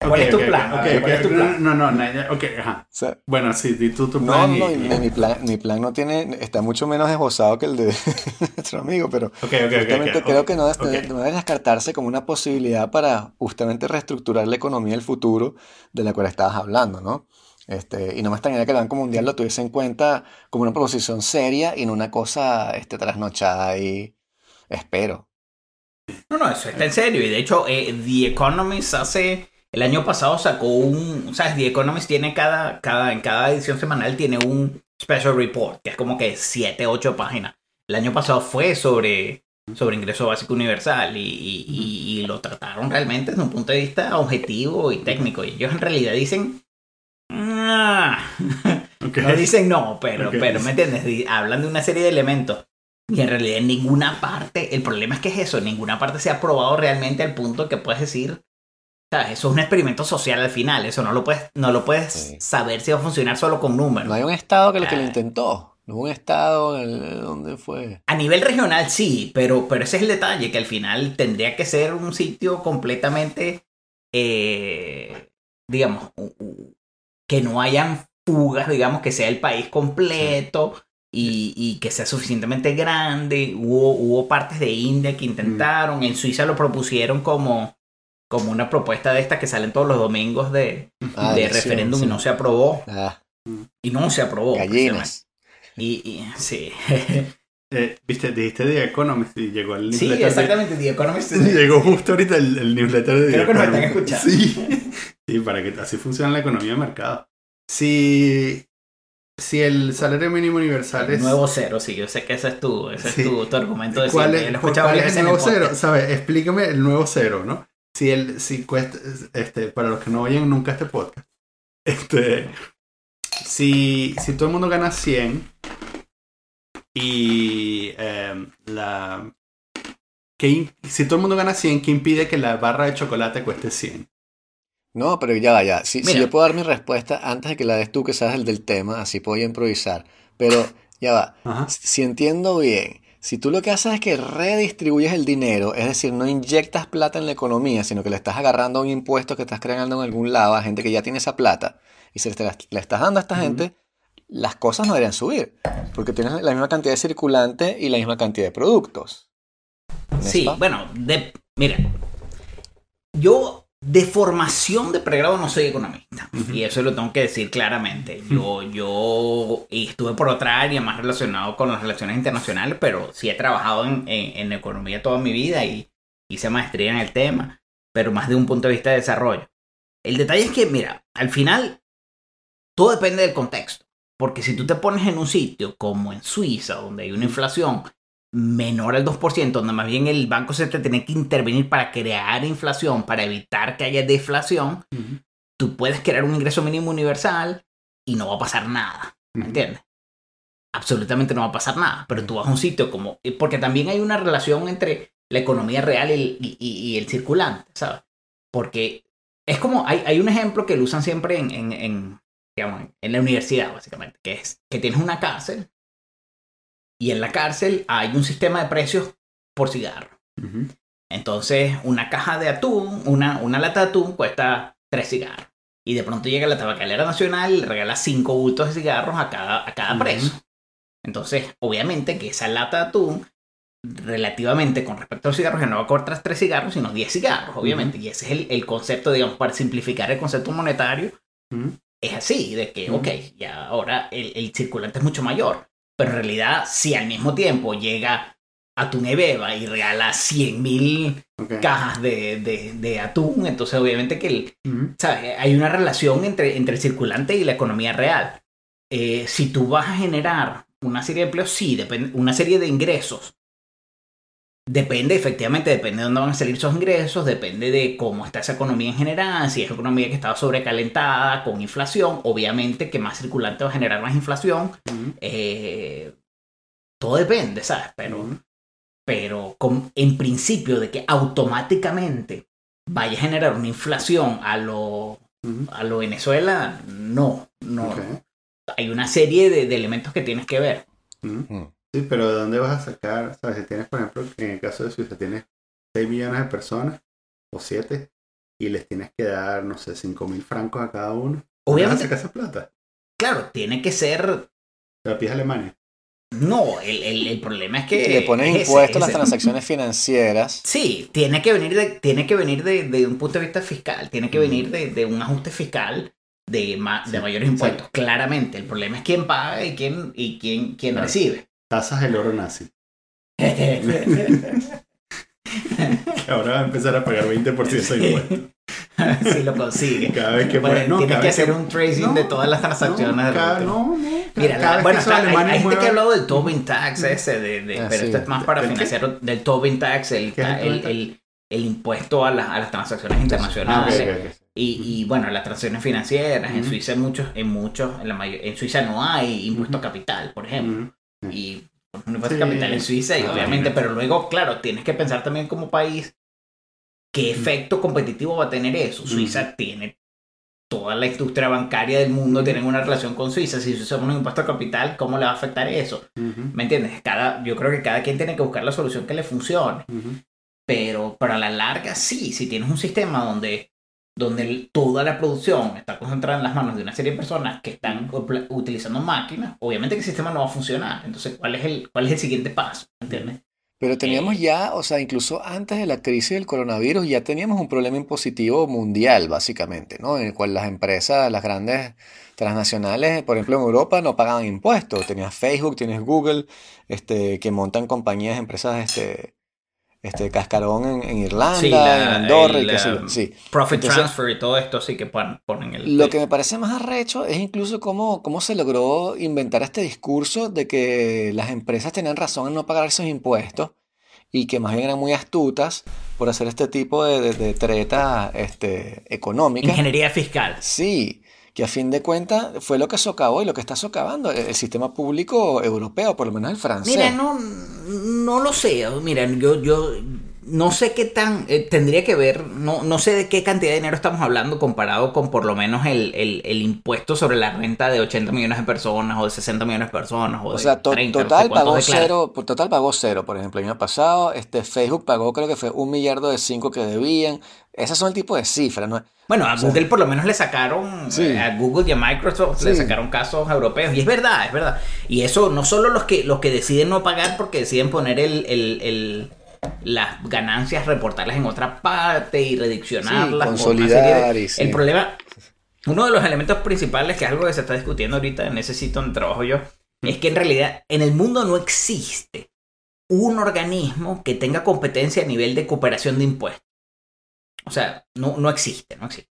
Ok. ¿Cuál es tu plan? ok, A ver, ok. ¿cuál es tu plan? No, no, no, ok, ajá. o sea, Bueno, sí, di tú tu no, plan. y- no, y- mi, plan, mi plan no tiene, está mucho menos esbozado que el de nuestro amigo, pero justamente creo que no, no debe descartarse como una posibilidad para justamente reestructurar la economía del futuro de la cual estabas hablando, ¿no? Este, y no me extrañaría que el Banco Mundial lo tuviese en cuenta como una proposición seria y no una cosa este, trasnochada y espero. No, no, eso está en serio. Y de hecho, eh, The Economist hace. El año pasado sacó un. ¿Sabes? The Economist tiene cada, cada. En cada edición semanal tiene un special report, que es como que 7, 8 páginas. El año pasado fue sobre. Sobre ingreso básico universal y, y- y- y lo trataron realmente desde un punto de vista objetivo y técnico. Y ellos en realidad dicen. "Ah". Ok. No dicen no, pero, Ok. pero ¿me entiendes? Hablan de una serie de elementos. Y en realidad en ninguna parte, el problema es que es eso, en ninguna parte se ha probado realmente al punto que puedes decir, ¿sabes? Eso es un experimento social al final, eso no lo puedes, no lo puedes Sí. saber si va a funcionar solo con números. No hay un estado que lo que lo Ah. intentó. No un estado el- ¿dónde fue? A nivel regional sí, pero, pero ese es el detalle, que al final tendría que ser un sitio completamente, eh, digamos, que no hayan fugas, digamos, que sea el país completo y, y que sea suficientemente grande. Hubo, hubo partes de India que intentaron, en Suiza lo propusieron como, como una propuesta de estas que salen todos los domingos de, Ah, de elección, referéndum sí. y no se aprobó. Ah, Y no se aprobó. precisamente. gallinas. Y, y sí. Eh, Viste, dijiste The Economist y llegó el sí, newsletter de- exactamente. The Economist. Llegó justo ahorita el, el newsletter de The Creo que nos están Economist. escuchando. Sí. sí, para que así funcione la economía de mercado. Si, si el salario mínimo universal es... Nuevo cero, sí, yo sé que ese es tu, ese Sí. es tu, tu argumento de ¿Cuál siempre. es, lo cuál es el nuevo cero? ¿Sabes? Explícame el nuevo cero, ¿no? Si el, si cuesta, este, para los que no oyen nunca este podcast, este, si, si todo el mundo gana 100 y em, la, que si todo el mundo gana 100, ¿qué impide que la barra de chocolate cueste 100? No, pero ya va, ya. Si, yo puedo dar mi respuesta antes de que la des tú, que sabes el del tema, así puedo improvisar. Pero ya va. Ajá. Si entiendo bien, si tú lo que haces es que redistribuyes el dinero, es decir, no inyectas plata en la economía, sino que le estás agarrando a un impuesto que estás creando en algún lado a gente que ya tiene esa plata y se la, le estás dando a esta gente, las cosas no deberían subir, porque tienes la misma cantidad de circulante y la misma cantidad de productos. ¿No es Sí, bueno, de, mira, yo de formación de pregrado no soy economista. Y eso lo tengo que decir claramente. Yo, yo estuve por otra área más relacionado con las relaciones internacionales, pero sí he trabajado en, en- en economía toda mi vida y hice maestría en el tema, pero más de un punto de vista de desarrollo. El detalle es que, mira, al final todo depende del contexto. Porque si tú te pones en un sitio como en Suiza, donde hay una inflación menor al 2%, donde más bien el Banco Central tiene que intervenir para crear inflación, para evitar que haya deflación, tú puedes crear un ingreso mínimo universal y no va a pasar nada. ¿Me Ujú. entiendes? Absolutamente no va a pasar nada. Pero tú vas a un sitio como. eh, Porque también hay una relación entre la economía real y el, y- y- y el circulante, ¿sabes? Porque es como. Hay, hay un ejemplo que lo usan siempre en, en, en, digamos, en la universidad, básicamente, que es que tienes una cárcel y en la cárcel hay un sistema de precios por cigarro. Entonces, una caja de atún, una, una lata de atún cuesta tres cigarros. Y de pronto llega la tabacalera nacional y le regala cinco bultos de cigarros a cada, a cada preso. Entonces, obviamente que esa lata de atún, relativamente con respecto a los cigarros, ya no va a costar tres cigarros, sino 10 cigarros, obviamente. Y ese es el, el concepto, digamos, para simplificar el concepto monetario. Es así, de que, ok, ya ahora el, el circulante es mucho mayor. Pero en realidad, si al mismo tiempo llega Atún y Beba y regala 100 mil cajas de, de- de atún, entonces obviamente que el, Ujú. ¿sabes? hay una relación entre, entre el circulante y la economía real. Eh, si tú vas a generar una serie de empleos, sí, depende, una serie de ingresos. Depende, efectivamente, depende de dónde van a salir esos ingresos, depende de cómo está esa economía en general, si es economía que estaba sobrecalentada, con inflación, obviamente que más circulante va a generar más inflación, eh, todo depende, ¿sabes? Pero, pero con- en principio de que automáticamente vaya a generar una inflación a lo, a lo Venezuela, no, no. Ok. Hay una serie de, de elementos que tienes que ver. Sí, pero ¿de dónde vas a sacar? ¿Sabes? Si tienes, por ejemplo, en el caso de Suiza, tienes 6 millones de personas o 7 y les tienes que dar, no sé, 5 mil francos a cada uno. ¿Dónde vas a Obviamente, sacar esa plata? claro, tiene que ser... ¿Te la pides a Alemania? No, el, el- el problema es que... Le ponen es ese, impuestos a las ese. transacciones financieras. Sí, tiene que venir de, tiene que venir de, de un punto de vista fiscal, tiene que Mm. venir de, de un ajuste fiscal de, ma- de mayores impuestos. Claramente, el problema es quién paga y quién, y quién, quién Claro. recibe. Tasas del oro nazi. Que ahora va a empezar a pagar 20% de impuestos. si lo consigue. Cada vez que Bueno. No, tienes cada que vez hacer un tracing No, de todas las transacciones. no, de cada- no. Mira, cada la- bueno, está- hay, hay gente que ha hablado del Tobin Tax ese, de, de- Ah, pero sí. esto es más para ¿Del qué? financiar del Tobin Tax, el, ¿Qué es el el, Tobin Tax? el- el impuesto a, las- a las transacciones Ah, internacionales. ok. Y, y, bueno, las transacciones financieras, en. Suiza en muchos, en muchos, en la mayor, en Suiza no hay impuesto a capital, por ejemplo. Y un impuesto Sí. capital en Suiza, y Ah, obviamente, pero luego, claro, tienes que pensar también como país qué efecto competitivo va a tener eso. Suiza tiene toda la industria bancaria del mundo, tienen una relación con Suiza. Si Suiza pone un impuesto capital, ¿cómo le va a afectar eso? ¿Me entiendes? Cada, yo creo que cada quien tiene que buscar la solución que le funcione. Pero para la larga, sí, si tienes un sistema donde, donde toda la producción está concentrada en las manos de una serie de personas que están utilizando máquinas, obviamente que el sistema no va a funcionar. Entonces, ¿cuál es el, cuál es el siguiente paso? ¿Entiendes? Pero teníamos Eh. ya, o sea, incluso antes de la crisis del coronavirus, ya teníamos un problema impositivo mundial, básicamente, ¿no? En el cual las empresas, las grandes transnacionales, por ejemplo, en Europa no pagaban impuestos. Tenías Facebook, tienes Google, este, que montan compañías, empresas, este, este, cascarón en, en Irlanda, Sí, la- en Andorra y el, qué sé yo. um, Sí. Profit Entonces- transfer y todo esto sí que pon- ponen el... Lo que me parece más arrecho es incluso cómo, cómo se logró inventar este discurso de que las empresas tenían razón en no pagar esos impuestos y que más bien eran muy astutas por hacer este tipo de, de, de treta este, económica. Ingeniería fiscal. Sí, que a fin de cuentas fue lo que socavó y lo que está socavando el, sistema público europeo, por lo menos el francés. Mira, no, no lo sé. Mira, yo, yo no sé qué tan. eh, tendría que ver. No, no sé de qué cantidad de dinero estamos hablando comparado con por lo menos el, el, el impuesto sobre la renta de 80 millones de personas o de 60 millones de personas. O, O de sea, to- 30, no sé total pagó cero, por total pagó cero, por ejemplo, el año pasado, este Facebook pagó creo que fue un millardo de cinco que debían. Esas son el tipo de cifras, ¿no? Bueno, a sea, Google por lo menos le sacaron, Sí. eh, a Google y a Microsoft le sacaron casos europeos. Y es verdad, es verdad. Y eso no solo los que, los que deciden no pagar porque deciden poner el, las ganancias reportarlas en otra parte y rediccionarlas. Sí, de- consolidar y sí. El problema, uno de los elementos principales, que es algo que se está discutiendo ahorita en ese sitio donde trabajo yo, es que en realidad en el mundo no existe un organismo que tenga competencia a nivel de cooperación de impuestos. O sea, no, no existe, no existe.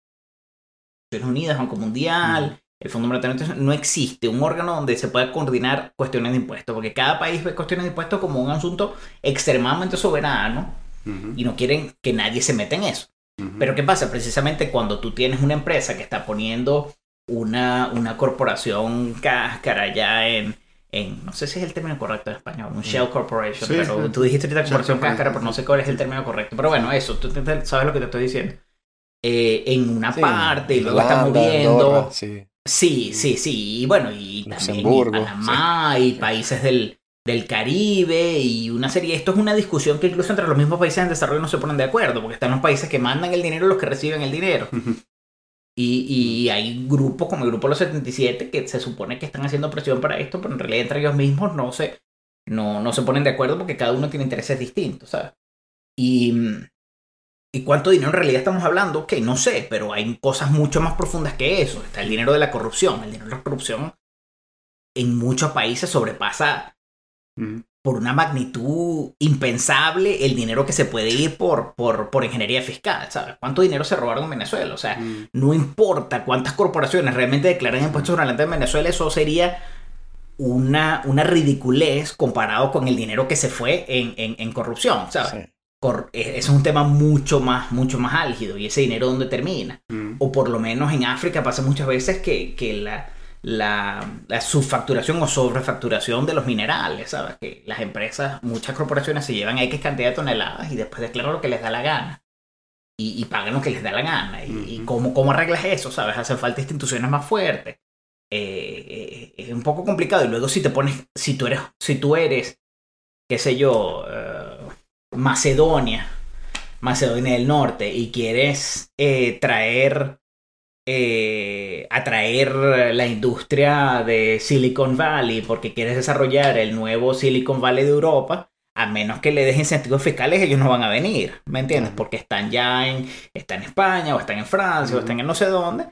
Naciones Unidas, Banco Mundial, el Fondo Monetario Internacional, no existe un órgano donde se pueda coordinar cuestiones de impuestos, porque cada país ve cuestiones de impuestos como un asunto extremadamente soberano Ujú, y no quieren que nadie se meta en eso. ujú. Pero ¿qué pasa? Precisamente cuando tú tienes una empresa que está poniendo una, una corporación cáscara ya en, en, no sé si es el término correcto en español, un shell corporation, Sí, pero sí. tú dijiste ahorita corporación cáscara, pero no sé cuál es el término correcto. Pero bueno, eso, tú sabes lo que te estoy diciendo. Eh, en una Sí, parte y luego está moviendo. Andorra, sí. Sí, sí, sí. Y bueno, y también y Panamá y países del, del Caribe y una serie. Esto es una discusión que incluso entre los mismos países en desarrollo no se ponen de acuerdo, porque están los países que mandan el dinero y los que reciben el dinero. Y, y hay grupos como el grupo los 77 que se supone que están haciendo presión para esto, pero en realidad entre ellos mismos no se, no, no se ponen de acuerdo porque cada uno tiene intereses distintos, ¿sabes? Y, ¿Y cuánto dinero en realidad estamos hablando? Ok, no sé, pero hay cosas mucho más profundas que eso. Está el dinero de la corrupción. El dinero de la corrupción en muchos países sobrepasa Ujú. por una magnitud impensable el dinero que se puede ir por, por, por ingeniería fiscal, ¿sabes? ¿Cuánto dinero se robaron en Venezuela? O sea, Ujú. no importa cuántas corporaciones realmente declaran impuestos sobre la renta en Venezuela, eso sería una, una ridiculez comparado con el dinero que se fue en, en, en corrupción, ¿sabes? Sí. Eh, es un tema mucho más, mucho más álgido y ese dinero dónde termina. Ujú. O por lo menos en África pasa muchas veces que, que la, la, la subfacturación o sobrefacturación de los minerales, ¿sabes? Que las empresas, muchas corporaciones se llevan X cantidad de toneladas y después declaran lo que les da la gana. Y, y pagan lo que les da la gana. ¿Y, cómo, cómo arreglas eso? ¿Sabes? Hacen falta instituciones más fuertes. Eh, eh, es un poco complicado. Y luego si te pones, si tú eres, si tú eres, qué sé yo, Macedonia, Macedonia del Norte, y quieres eh, traer, eh, atraer la industria de Silicon Valley porque quieres desarrollar el nuevo Silicon Valley de Europa, a menos que le des incentivos fiscales, ellos no van a venir, ¿me entiendes? Porque están ya en, están en España, o están en Francia, o están en no sé dónde.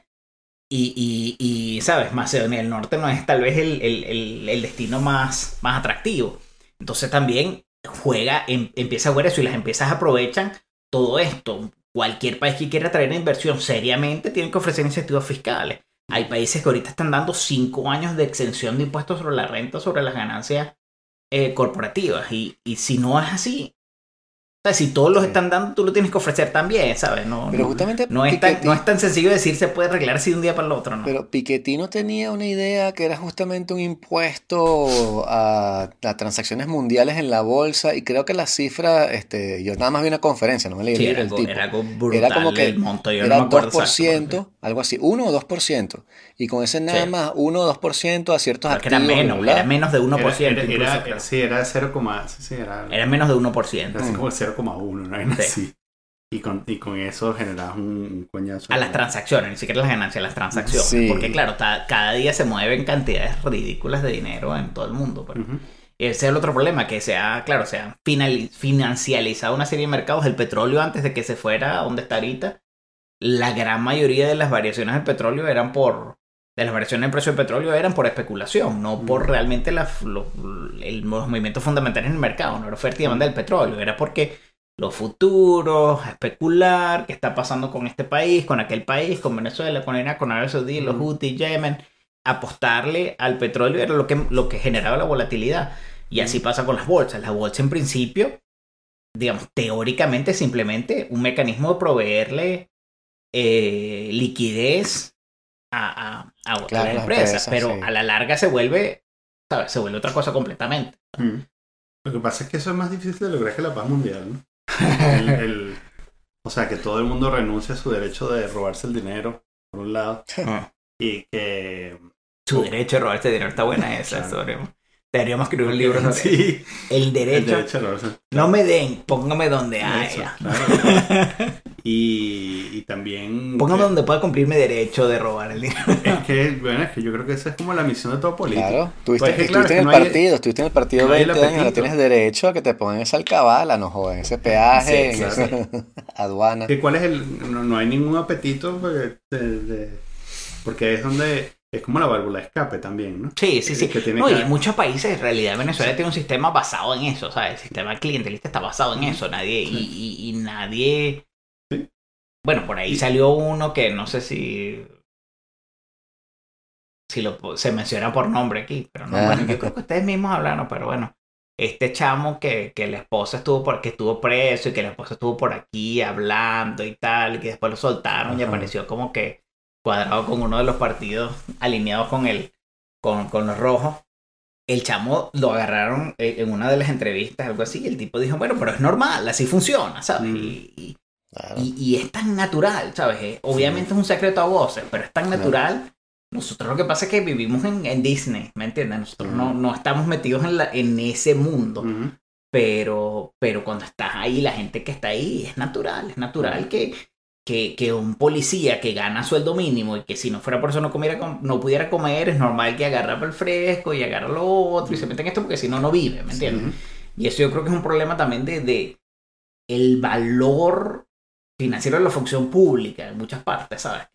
Y, y, y, ¿sabes? Macedonia del Norte no es tal vez el, el, el, el destino más, más atractivo. Entonces también juega, em- empieza a jugar eso y las empresas aprovechan todo esto. Cualquier país que quiera traer inversión seriamente tiene que ofrecer incentivos fiscales. Hay países que ahorita están dando cinco años de exención de impuestos sobre la renta, sobre las ganancias eh, corporativas. Y, y si no es así, o sea, si todos los están dando, tú lo tienes que ofrecer también, ¿sabes? No, Pero justamente no es, tan, Piketty- no es tan sencillo decir se puede arreglar así de un día para el otro, ¿no? Pero Piketty no tenía una idea que era justamente un impuesto a las transacciones mundiales en la bolsa y creo que la cifra, este, yo nada más vi una conferencia, no me leí el Sí, libro era del algo, tipo. era algo brutal Era como que el monto, yo Era no me acuerdo exacto, 2%, algo así, 1 o 2%. Y con ese nada Sí. más 1 o 2% a ciertos pero que era menos, bla, era menos de 1%. Era, era- incluso, era- sí, era 0, sí, sí, era, Era menos de 1%. era así como 0,1, ¿no? Era Sí. así. Y con, y con eso generabas un, un coñazo. A las transacciones, ni siquiera las ganancias, las transacciones. Sí. Porque claro, ta- cada día se mueven cantidades ridículas de dinero en todo el mundo. pero Ujú. Ese es el otro problema, que se ha, claro, se ha financializado una serie de mercados. El petróleo antes de que se fuera a donde está ahorita, la gran mayoría de las variaciones del petróleo eran por... De las variaciones del precio del petróleo eran por especulación, no por Mm. realmente las- lo- el- los movimientos fundamentales en el mercado, no era oferta y demanda del petróleo, era porque los futuros, a especular, qué está pasando con este país, con aquel país, con Venezuela, con Irak, con Arabia Saudí, los Ujú. Houthi, Yemen, apostarle al petróleo era lo que, lo que generaba la volatilidad. Y así pasa con las bolsas. La bolsa en principio, digamos, teóricamente simplemente un mecanismo de proveerle eh, liquidez a, a- a- Claro, empresas, empresas, pero sí. a la larga se vuelve, ¿sabes? Se vuelve otra cosa completamente. Mm. Lo que pasa es que eso es más difícil de lograr que la paz mundial, ¿no? El- el- o sea, que todo el mundo renuncie a su derecho de robarse el dinero, por un lado, y que... Su derecho de robarse dinero está buena esa Claro. sobre Deberíamos escribir un libro sobre Sí, el el derecho. derecho a la razón. No me den, póngame donde Eso, haya. claro. Y, y también. Póngame que- donde pueda cumplir mi derecho de robar el dinero. Es que, bueno, es que yo creo que esa es como la misión de todo político. Claro, tuviste, Pues es que, claro, estuviste es en que el no hay- partido, estuviste en el partido no hay el 20 años, tienes derecho a que te pongan esa alcabala, no joven, ese peaje, Sí, en esa aduana. Que ¿Cuál es el.? No, no hay ningún apetito porque, de- de- porque es donde. Es como la válvula de escape también, ¿no? Sí, sí, sí. Que tiene No, y que- en muchos países, en realidad, Venezuela tiene un sistema basado en eso, ¿sabes? El sistema clientelista está basado en eso. Nadie, y, y- y nadie. Sí. Bueno, por ahí salió uno que no sé si. Si lo se menciona por nombre aquí, pero no, Ah. bueno, yo creo que ustedes mismos hablaron, pero bueno. Este chamo que, que la esposa estuvo por, que estuvo preso y que la esposa estuvo por aquí hablando y tal, y que después lo soltaron y apareció como que cuadrado con uno de los partidos alineados con el, con, con los rojos. El chamo lo agarraron en una de las entrevistas, algo así, y el tipo dijo, bueno, pero es normal, así funciona, ¿sabes? Mm. Y, y- Claro. y- y es tan natural, ¿sabes? Obviamente es un secreto a voces, pero es tan Claro. natural. Nosotros lo que pasa es que vivimos en, en Disney, ¿me entiendes? Nosotros no, Ujú. no estamos metidos en, la, en ese mundo, Ujú. pero, pero cuando estás ahí, la gente que está ahí, es natural, es natural que, que, que un policía que gana sueldo mínimo y que si no fuera por eso no, comiera, com- no pudiera comer, es normal que agarra el fresco y agarra lo otro y se mete en esto porque si no, no vive, ¿me entiendes? Ujú. Y eso yo creo que es un problema también de, de el valor financiero de la función pública en muchas partes, ¿sabes?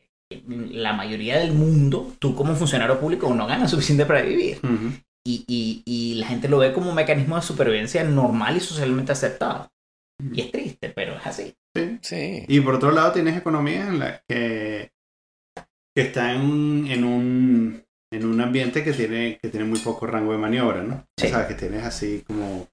La mayoría del mundo, tú como funcionario público no ganas suficiente para vivir. Ujú. Y, y, y la gente lo ve como un mecanismo de supervivencia normal y socialmente aceptado. Y es triste, pero es así. Sí. Sí. Y por otro lado tienes economías en la que, que está en, un- en un en un ambiente que tiene que tiene muy poco rango de maniobra, ¿no? Sí. O sea, que tienes así como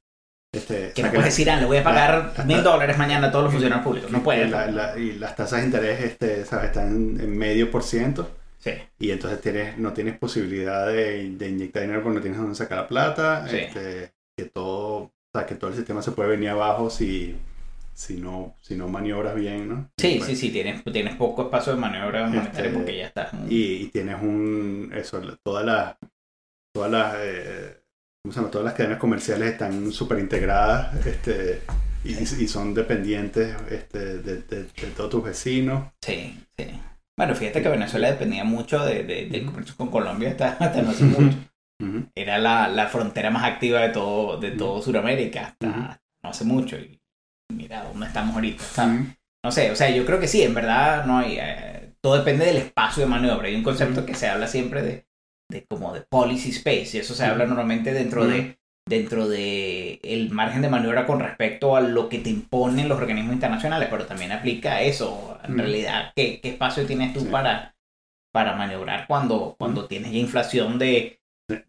este, Que no puedes decir, ah, le voy a pagar la- mil dólares mañana a todos los funcionarios públicos. No puedes. la- y las tasas de interés este, ¿sabes? están en medio por ciento Sí. y entonces tienes no tienes posibilidad de, de inyectar dinero porque no tienes dónde sacar la plata, Sí. este, que todo, o sea, que todo el sistema se puede venir abajo si si no si no maniobras bien, ¿no? Sí, sí, sí, tienes, tienes poco espacio de maniobra monetaria Este, porque ya estás. y, y tienes un eso todas las todas las eh, ¿cómo se llama? todas las cadenas comerciales están súper integradas este y, y son dependientes este, de, de- de todos tus vecinos Sí, sí. Bueno, fíjate que Venezuela dependía mucho de, de- del comercio con Colombia hasta, hasta no hace mucho. Era la, la frontera más activa de todo, de todo. Sudamérica hasta no hace mucho. Y mira dónde estamos ahorita. ¿sabes? No sé, o sea, yo creo que sí, en verdad no hay. eh, todo depende del espacio de maniobra. Hay un concepto que se habla siempre de, de como de policy space, y eso se habla normalmente dentro de dentro de el margen de maniobra con respecto a lo que te imponen los organismos internacionales, pero también aplica a eso. En realidad, ¿qué, qué espacio tienes tú Sí. para, para maniobrar cuando, cuando tienes ya inflación de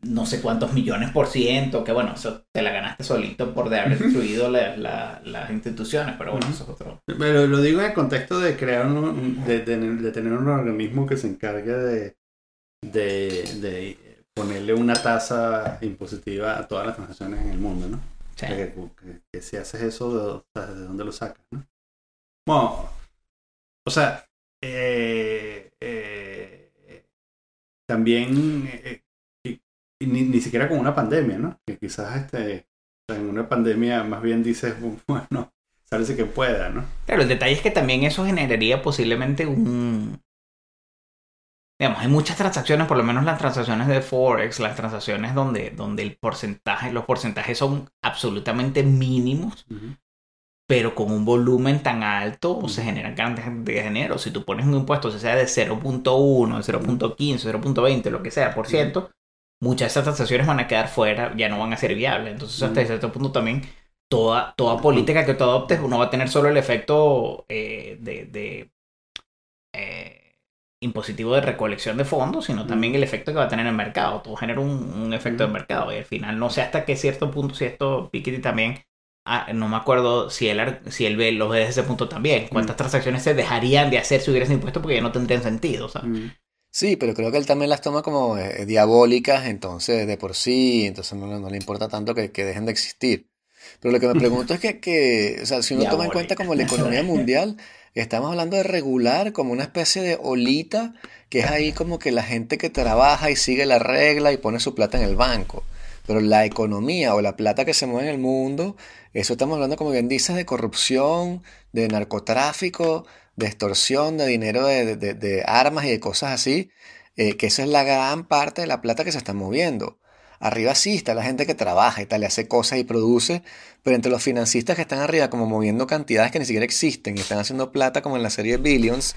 no sé cuántos millones por ciento, que bueno, eso te la ganaste solito por de haber destruido la- la- las instituciones, pero bueno, eso es otro. pero lo digo en el contexto de crear un, de, de- de tener un organismo que se encargue de, de, de ponerle una tasa impositiva a todas las transacciones en el mundo, ¿no? Sí. Que, que- que si haces eso, ¿de, o sea, ¿de dónde lo sacas? ¿no? Bueno, o sea, eh, eh, también eh, y- ni, ni siquiera con una pandemia, ¿no? Que quizás este, en una pandemia más bien dices, bueno, sálvese que pueda, ¿no? Claro, el detalle es que también eso generaría posiblemente un... Digamos, hay muchas transacciones, por lo menos las transacciones de Forex, las transacciones donde, donde el porcentaje, los porcentajes son absolutamente mínimos, pero con un volumen tan alto se generan grandes de dinero. Si tú pones un impuesto, o sea de 0.1, 0.15, 0.20, lo que sea, por ciento, muchas de esas transacciones van a quedar fuera, ya no van a ser viables. Entonces, hasta Ujú. cierto punto también, toda, toda política que tú adoptes no va a tener solo el efecto eh, de, de, eh, impositivo de recolección de fondos, sino también el efecto que va a tener en el mercado. Todo genera un, un efecto de Ujú. mercado. Y al final, no sé hasta qué cierto punto, si esto Piketty también Ah, no me acuerdo si él, si él ve, lo ve desde ese punto también. ¿Cuántas Mm. transacciones se dejarían de hacer si hubiese impuesto porque ya no tendrían sentido? ¿sabes? Sí, pero creo que él también las toma como eh, diabólicas, entonces de por sí, entonces no, no le importa tanto que, que dejen de existir. Pero lo que me pregunto es que, que, o sea, si uno toma en cuenta como la economía mundial, estamos hablando de regular como una especie de olita, que es ahí como que la gente que trabaja y sigue la regla y pone su plata en el banco. Pero la economía o la plata que se mueve en el mundo, eso estamos hablando como bien dices de corrupción, de narcotráfico, de extorsión, de dinero de, de- de armas y de cosas así, eh, que eso es la gran parte de la plata que se está moviendo. Arriba sí está la gente que trabaja y tal, y hace cosas y produce, pero entre los financistas que están arriba como moviendo cantidades que ni siquiera existen y están haciendo plata como en la serie Billions,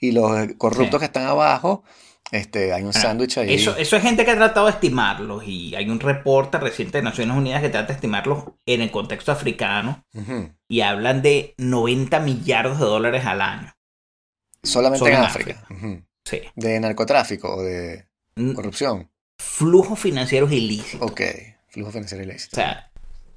y los eh, corruptos Sí. que están abajo, este, hay un Ah, sándwich ahí. Eso, eso es gente que ha tratado de estimarlos y hay un reporte reciente de Naciones Unidas que trata de estimarlos en el contexto africano y hablan de 90 millardos de dólares al año. Solamente Solo en en África. Sí. De narcotráfico o de Mm, corrupción. Flujos financieros ilícitos. Ok, flujo financiero ilícito. O sea,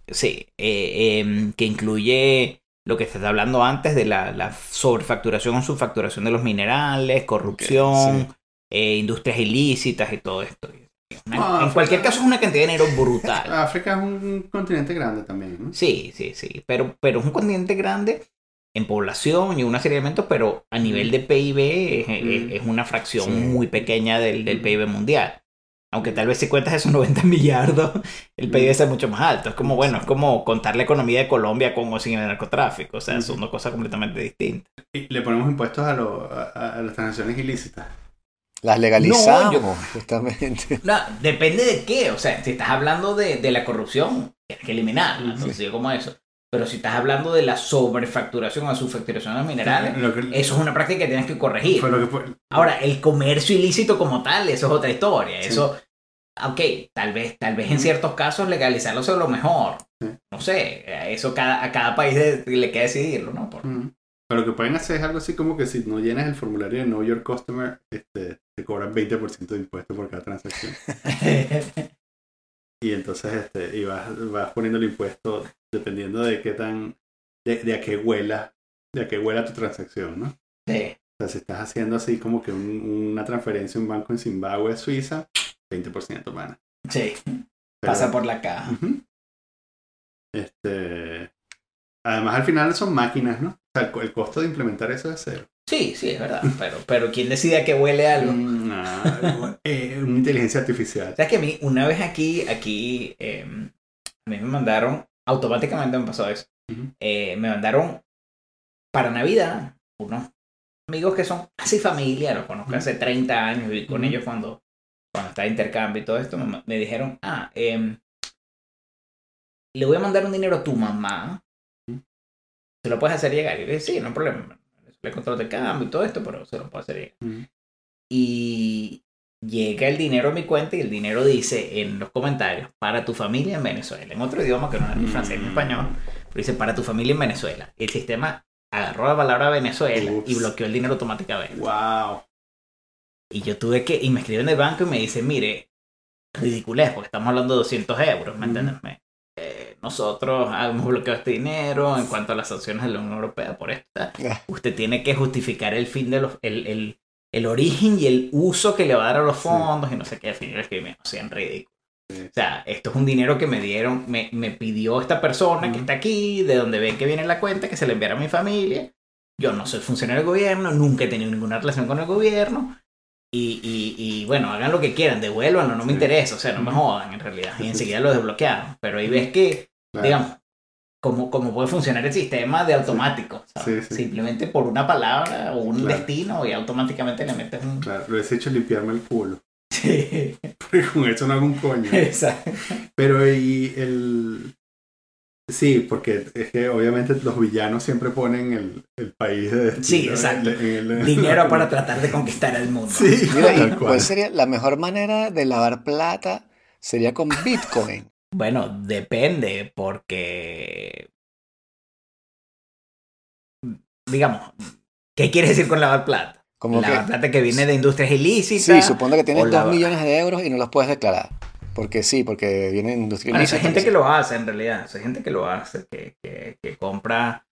sí, eh, em, que incluye lo que se está hablando antes de la, la sobrefacturación o subfacturación de los minerales, corrupción, sí. Eh, industrias ilícitas y todo esto. Una- en cualquier caso es una cantidad de dinero brutal. África es un continente grande también, ¿no? Sí, sí, sí, pero, pero es un continente grande en población y una serie de elementos, pero a nivel de PIB es, Mm. es una fracción Sí. muy pequeña del, del Mm. PIB mundial. Aunque tal vez si cuentas esos 90 millardos, el PIB es mucho más alto. Es como, bueno, es como contar la economía de Colombia con o sin el narcotráfico. O sea, son dos cosas completamente distintas. Y le ponemos impuestos a, lo- a, a las transacciones ilícitas. Las legalizamos, No, yo- justamente. No, depende de qué. O sea, si estás hablando de, de la corrupción, tienes que eliminarla. Sí. Entonces, yo como eso. Pero si estás hablando de la sobrefacturación o subfacturación de los minerales, Lo que- eso es una práctica que tienes que corregir. fue lo que fue- Ahora, el comercio ilícito como tal, eso es otra historia. Sí. Eso, ok, tal vez, tal vez en ciertos casos legalizarlo es lo mejor. Sí. No sé, eso cada, a cada país de- le queda decidirlo, ¿no? Por-. Pero lo que pueden hacer es algo así como que si no llenas el formulario de Know Your Customer, este, te cobran 20% de impuesto por cada transacción. Y entonces este, y vas, vas poniendo el impuesto dependiendo de qué tan, de, de a qué huela, de a qué huela tu transacción, ¿no? sí. O sea, si estás haciendo así como que un- una transferencia a un banco en Zimbabue, Suiza, 20%, mana. Sí, Pero- pasa por la caja. Este, además, al final son máquinas, ¿no? O sea, el, co- el costo de implementar eso es cero. Sí, sí, es verdad. Pero, pero ¿quién decide a qué huele algo? Mm, eh, una inteligencia artificial. ¿Sabes que a mí, una vez aquí, aquí, eh, a mí me mandaron, automáticamente me pasó eso. Eh, me mandaron para Navidad unos amigos que son casi familia, los conozco hace 30 años, viví con ellos cuando, cuando estaba intercambio y todo esto, me, me dijeron, ah, em, le voy a mandar un dinero a tu mamá. Se lo puedes hacer llegar. Y yo dije, sí, no hay problema, le control de cambio y todo esto, pero se lo puedo hacer llegar y llega el dinero a mi cuenta y el dinero dice en los comentarios para tu familia en Venezuela, en otro idioma que no es ni francés ni español, pero dice para tu familia en Venezuela. El sistema agarró la palabra Venezuela Ups. y bloqueó el dinero automáticamente. Wow. Y yo tuve que, y me escriben del banco y me dicen, mire, ridiculez, porque estamos hablando de 200 euros, ¿me Ujú. entiendes? Nosotros hemos bloqueado este dinero en cuanto a las sanciones de la Unión Europea por esta. Usted tiene que justificar el fin de los, el, el, el origen y el uso que le va a dar a los Sí. fondos y no sé qué, final es que me sean ridículos. Sí. O sea, esto es un dinero que me dieron, me, me pidió esta persona que está aquí, de donde ven que viene la cuenta, que se le enviara a mi familia. Yo no soy funcionario del gobierno, nunca he tenido ninguna relación con el gobierno. Y, y, y bueno, hagan lo que quieran, devuélvanlo, no me Sí. interesa, o sea, no me jodan en realidad. Y enseguida lo desbloquearon. Pero ahí ves que, Claro. digamos, cómo, cómo puede funcionar el sistema de automático. ¿sabes? Sí, sí. Simplemente por una palabra o un Claro. destino y automáticamente le metes un... Claro, lo he hecho limpiarme el culo. Sí, Porque con eso no hago un coño. exacto. Pero y el... Sí, porque es que obviamente los villanos siempre ponen el, el país de destino. Sí, exacto. en el- en el- Dinero para tratar de conquistar el mundo. Sí, Mira, ¿y tal cual. ¿cuál sería la mejor manera de lavar plata? Sería con Bitcoin. Bueno, depende, porque. Digamos, ¿qué quiere decir con lavar plata? Como lavar que, plata que viene de industrias ilícitas. sí, supongo que tienes o 2 lava- millones de euros y no los puedes declarar. Porque sí, porque viene de industria Bueno, ilícita, gente que lo hace en realidad, esa gente que lo hace, que, que, que compra.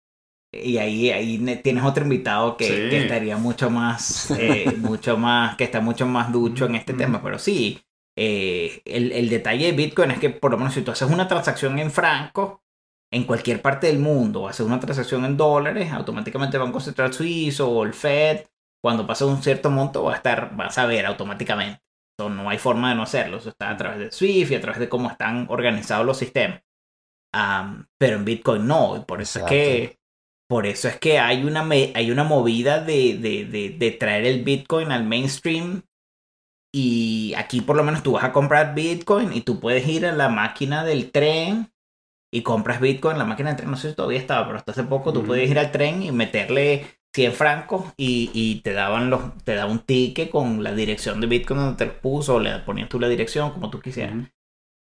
Y ahí, ahí ne- tienes otro invitado que, Sí. que estaría mucho más, eh, mucho más, que está mucho más ducho en este tema. Pero sí, eh, el, el detalle de Bitcoin es que por lo menos si tú haces una transacción en franco, en cualquier parte del mundo, o haces una transacción en dólares, automáticamente el Banco Central Suizo o el Fed, cuando pasa un cierto monto, va a estar, vas a ver automáticamente. Esto no hay forma de no hacerlo. Eso está a través de Swift y a través de cómo están organizados los sistemas. Am, pero en Bitcoin no. y Por eso es que. Por eso es que hay una, hay una movida de, de, de, de traer el Bitcoin al mainstream. Y aquí por lo menos tú vas a comprar Bitcoin y tú puedes ir a la máquina del tren y compras Bitcoin. La máquina del tren no sé si todavía estaba, pero hasta hace poco tú puedes ir al tren y meterle 100 francos y, y te daban los te daba un ticket con la dirección de Bitcoin donde te lo puso, o le ponías tú la dirección como tú quisieras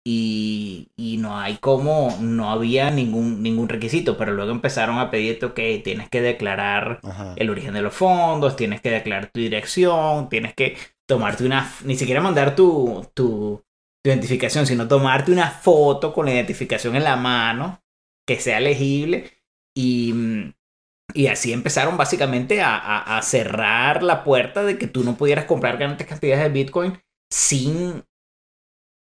y, y no hay como, no había ningún, ningún requisito, pero luego empezaron a pedirte, ok, tienes que declarar Ajá. el origen de los fondos, tienes que declarar tu dirección, tienes que tomarte una, ni siquiera mandar tu, tu, tu identificación, sino tomarte una foto con la identificación en la mano, que sea legible, y, mm, y así empezaron básicamente a, a- a cerrar la puerta de que tú no pudieras comprar grandes cantidades de Bitcoin sin,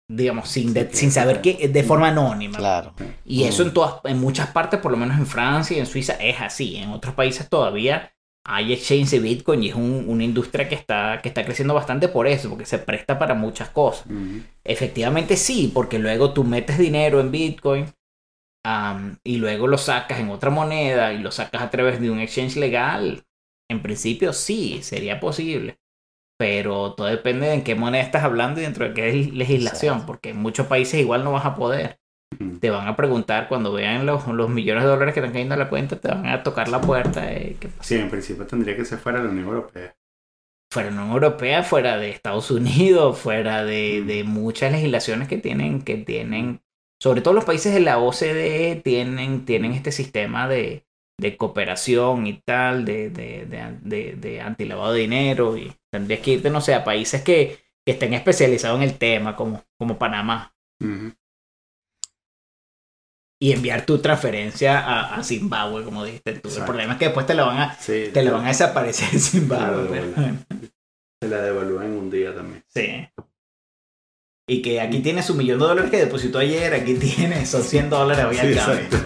digamos, sin, de- Sí, sin saber que de forma anónima. Claro. Y eso Mm. en todas, en muchas partes, por lo menos en Francia y en Suiza, es así. En otros países todavía hay exchange de Bitcoin y es un- una industria que está, que está creciendo bastante por eso, porque se presta para muchas cosas. Efectivamente sí, porque luego tú metes dinero en Bitcoin y luego lo sacas en otra moneda y lo sacas a través de un exchange legal. En principio sí, sería posible. Pero todo depende de en qué moneda estás hablando y dentro de qué legislación, porque en muchos países igual no vas a poder. Te van a preguntar cuando vean los, los millones de dólares que están cayendo a la cuenta, te van a tocar la puerta. eh, que Sí, en principio tendría que ser fuera de la Unión Europea. fuera de la Unión Europea, fuera de Estados Unidos, fuera de, Mm. de muchas legislaciones que tienen, que tienen, sobre todo los países de la OCDE tienen, tienen este sistema de, de cooperación y tal, de, de, de, antilavado de dinero, y tendrías que irte, no sé, a países que, que estén especializados en el tema, como, como Panamá. Ujú. Y enviar tu transferencia a, a Zimbabue, como dijiste tú. El problema es que después te lo van a, Sí, te lo van a desaparecer en Zimbabue. Pero-. Se la devalúan en un día también. sí. Y que aquí tiene su millón de dólares que depositó ayer, aquí tiene esos 100 dólares hoy Sí, al exacto.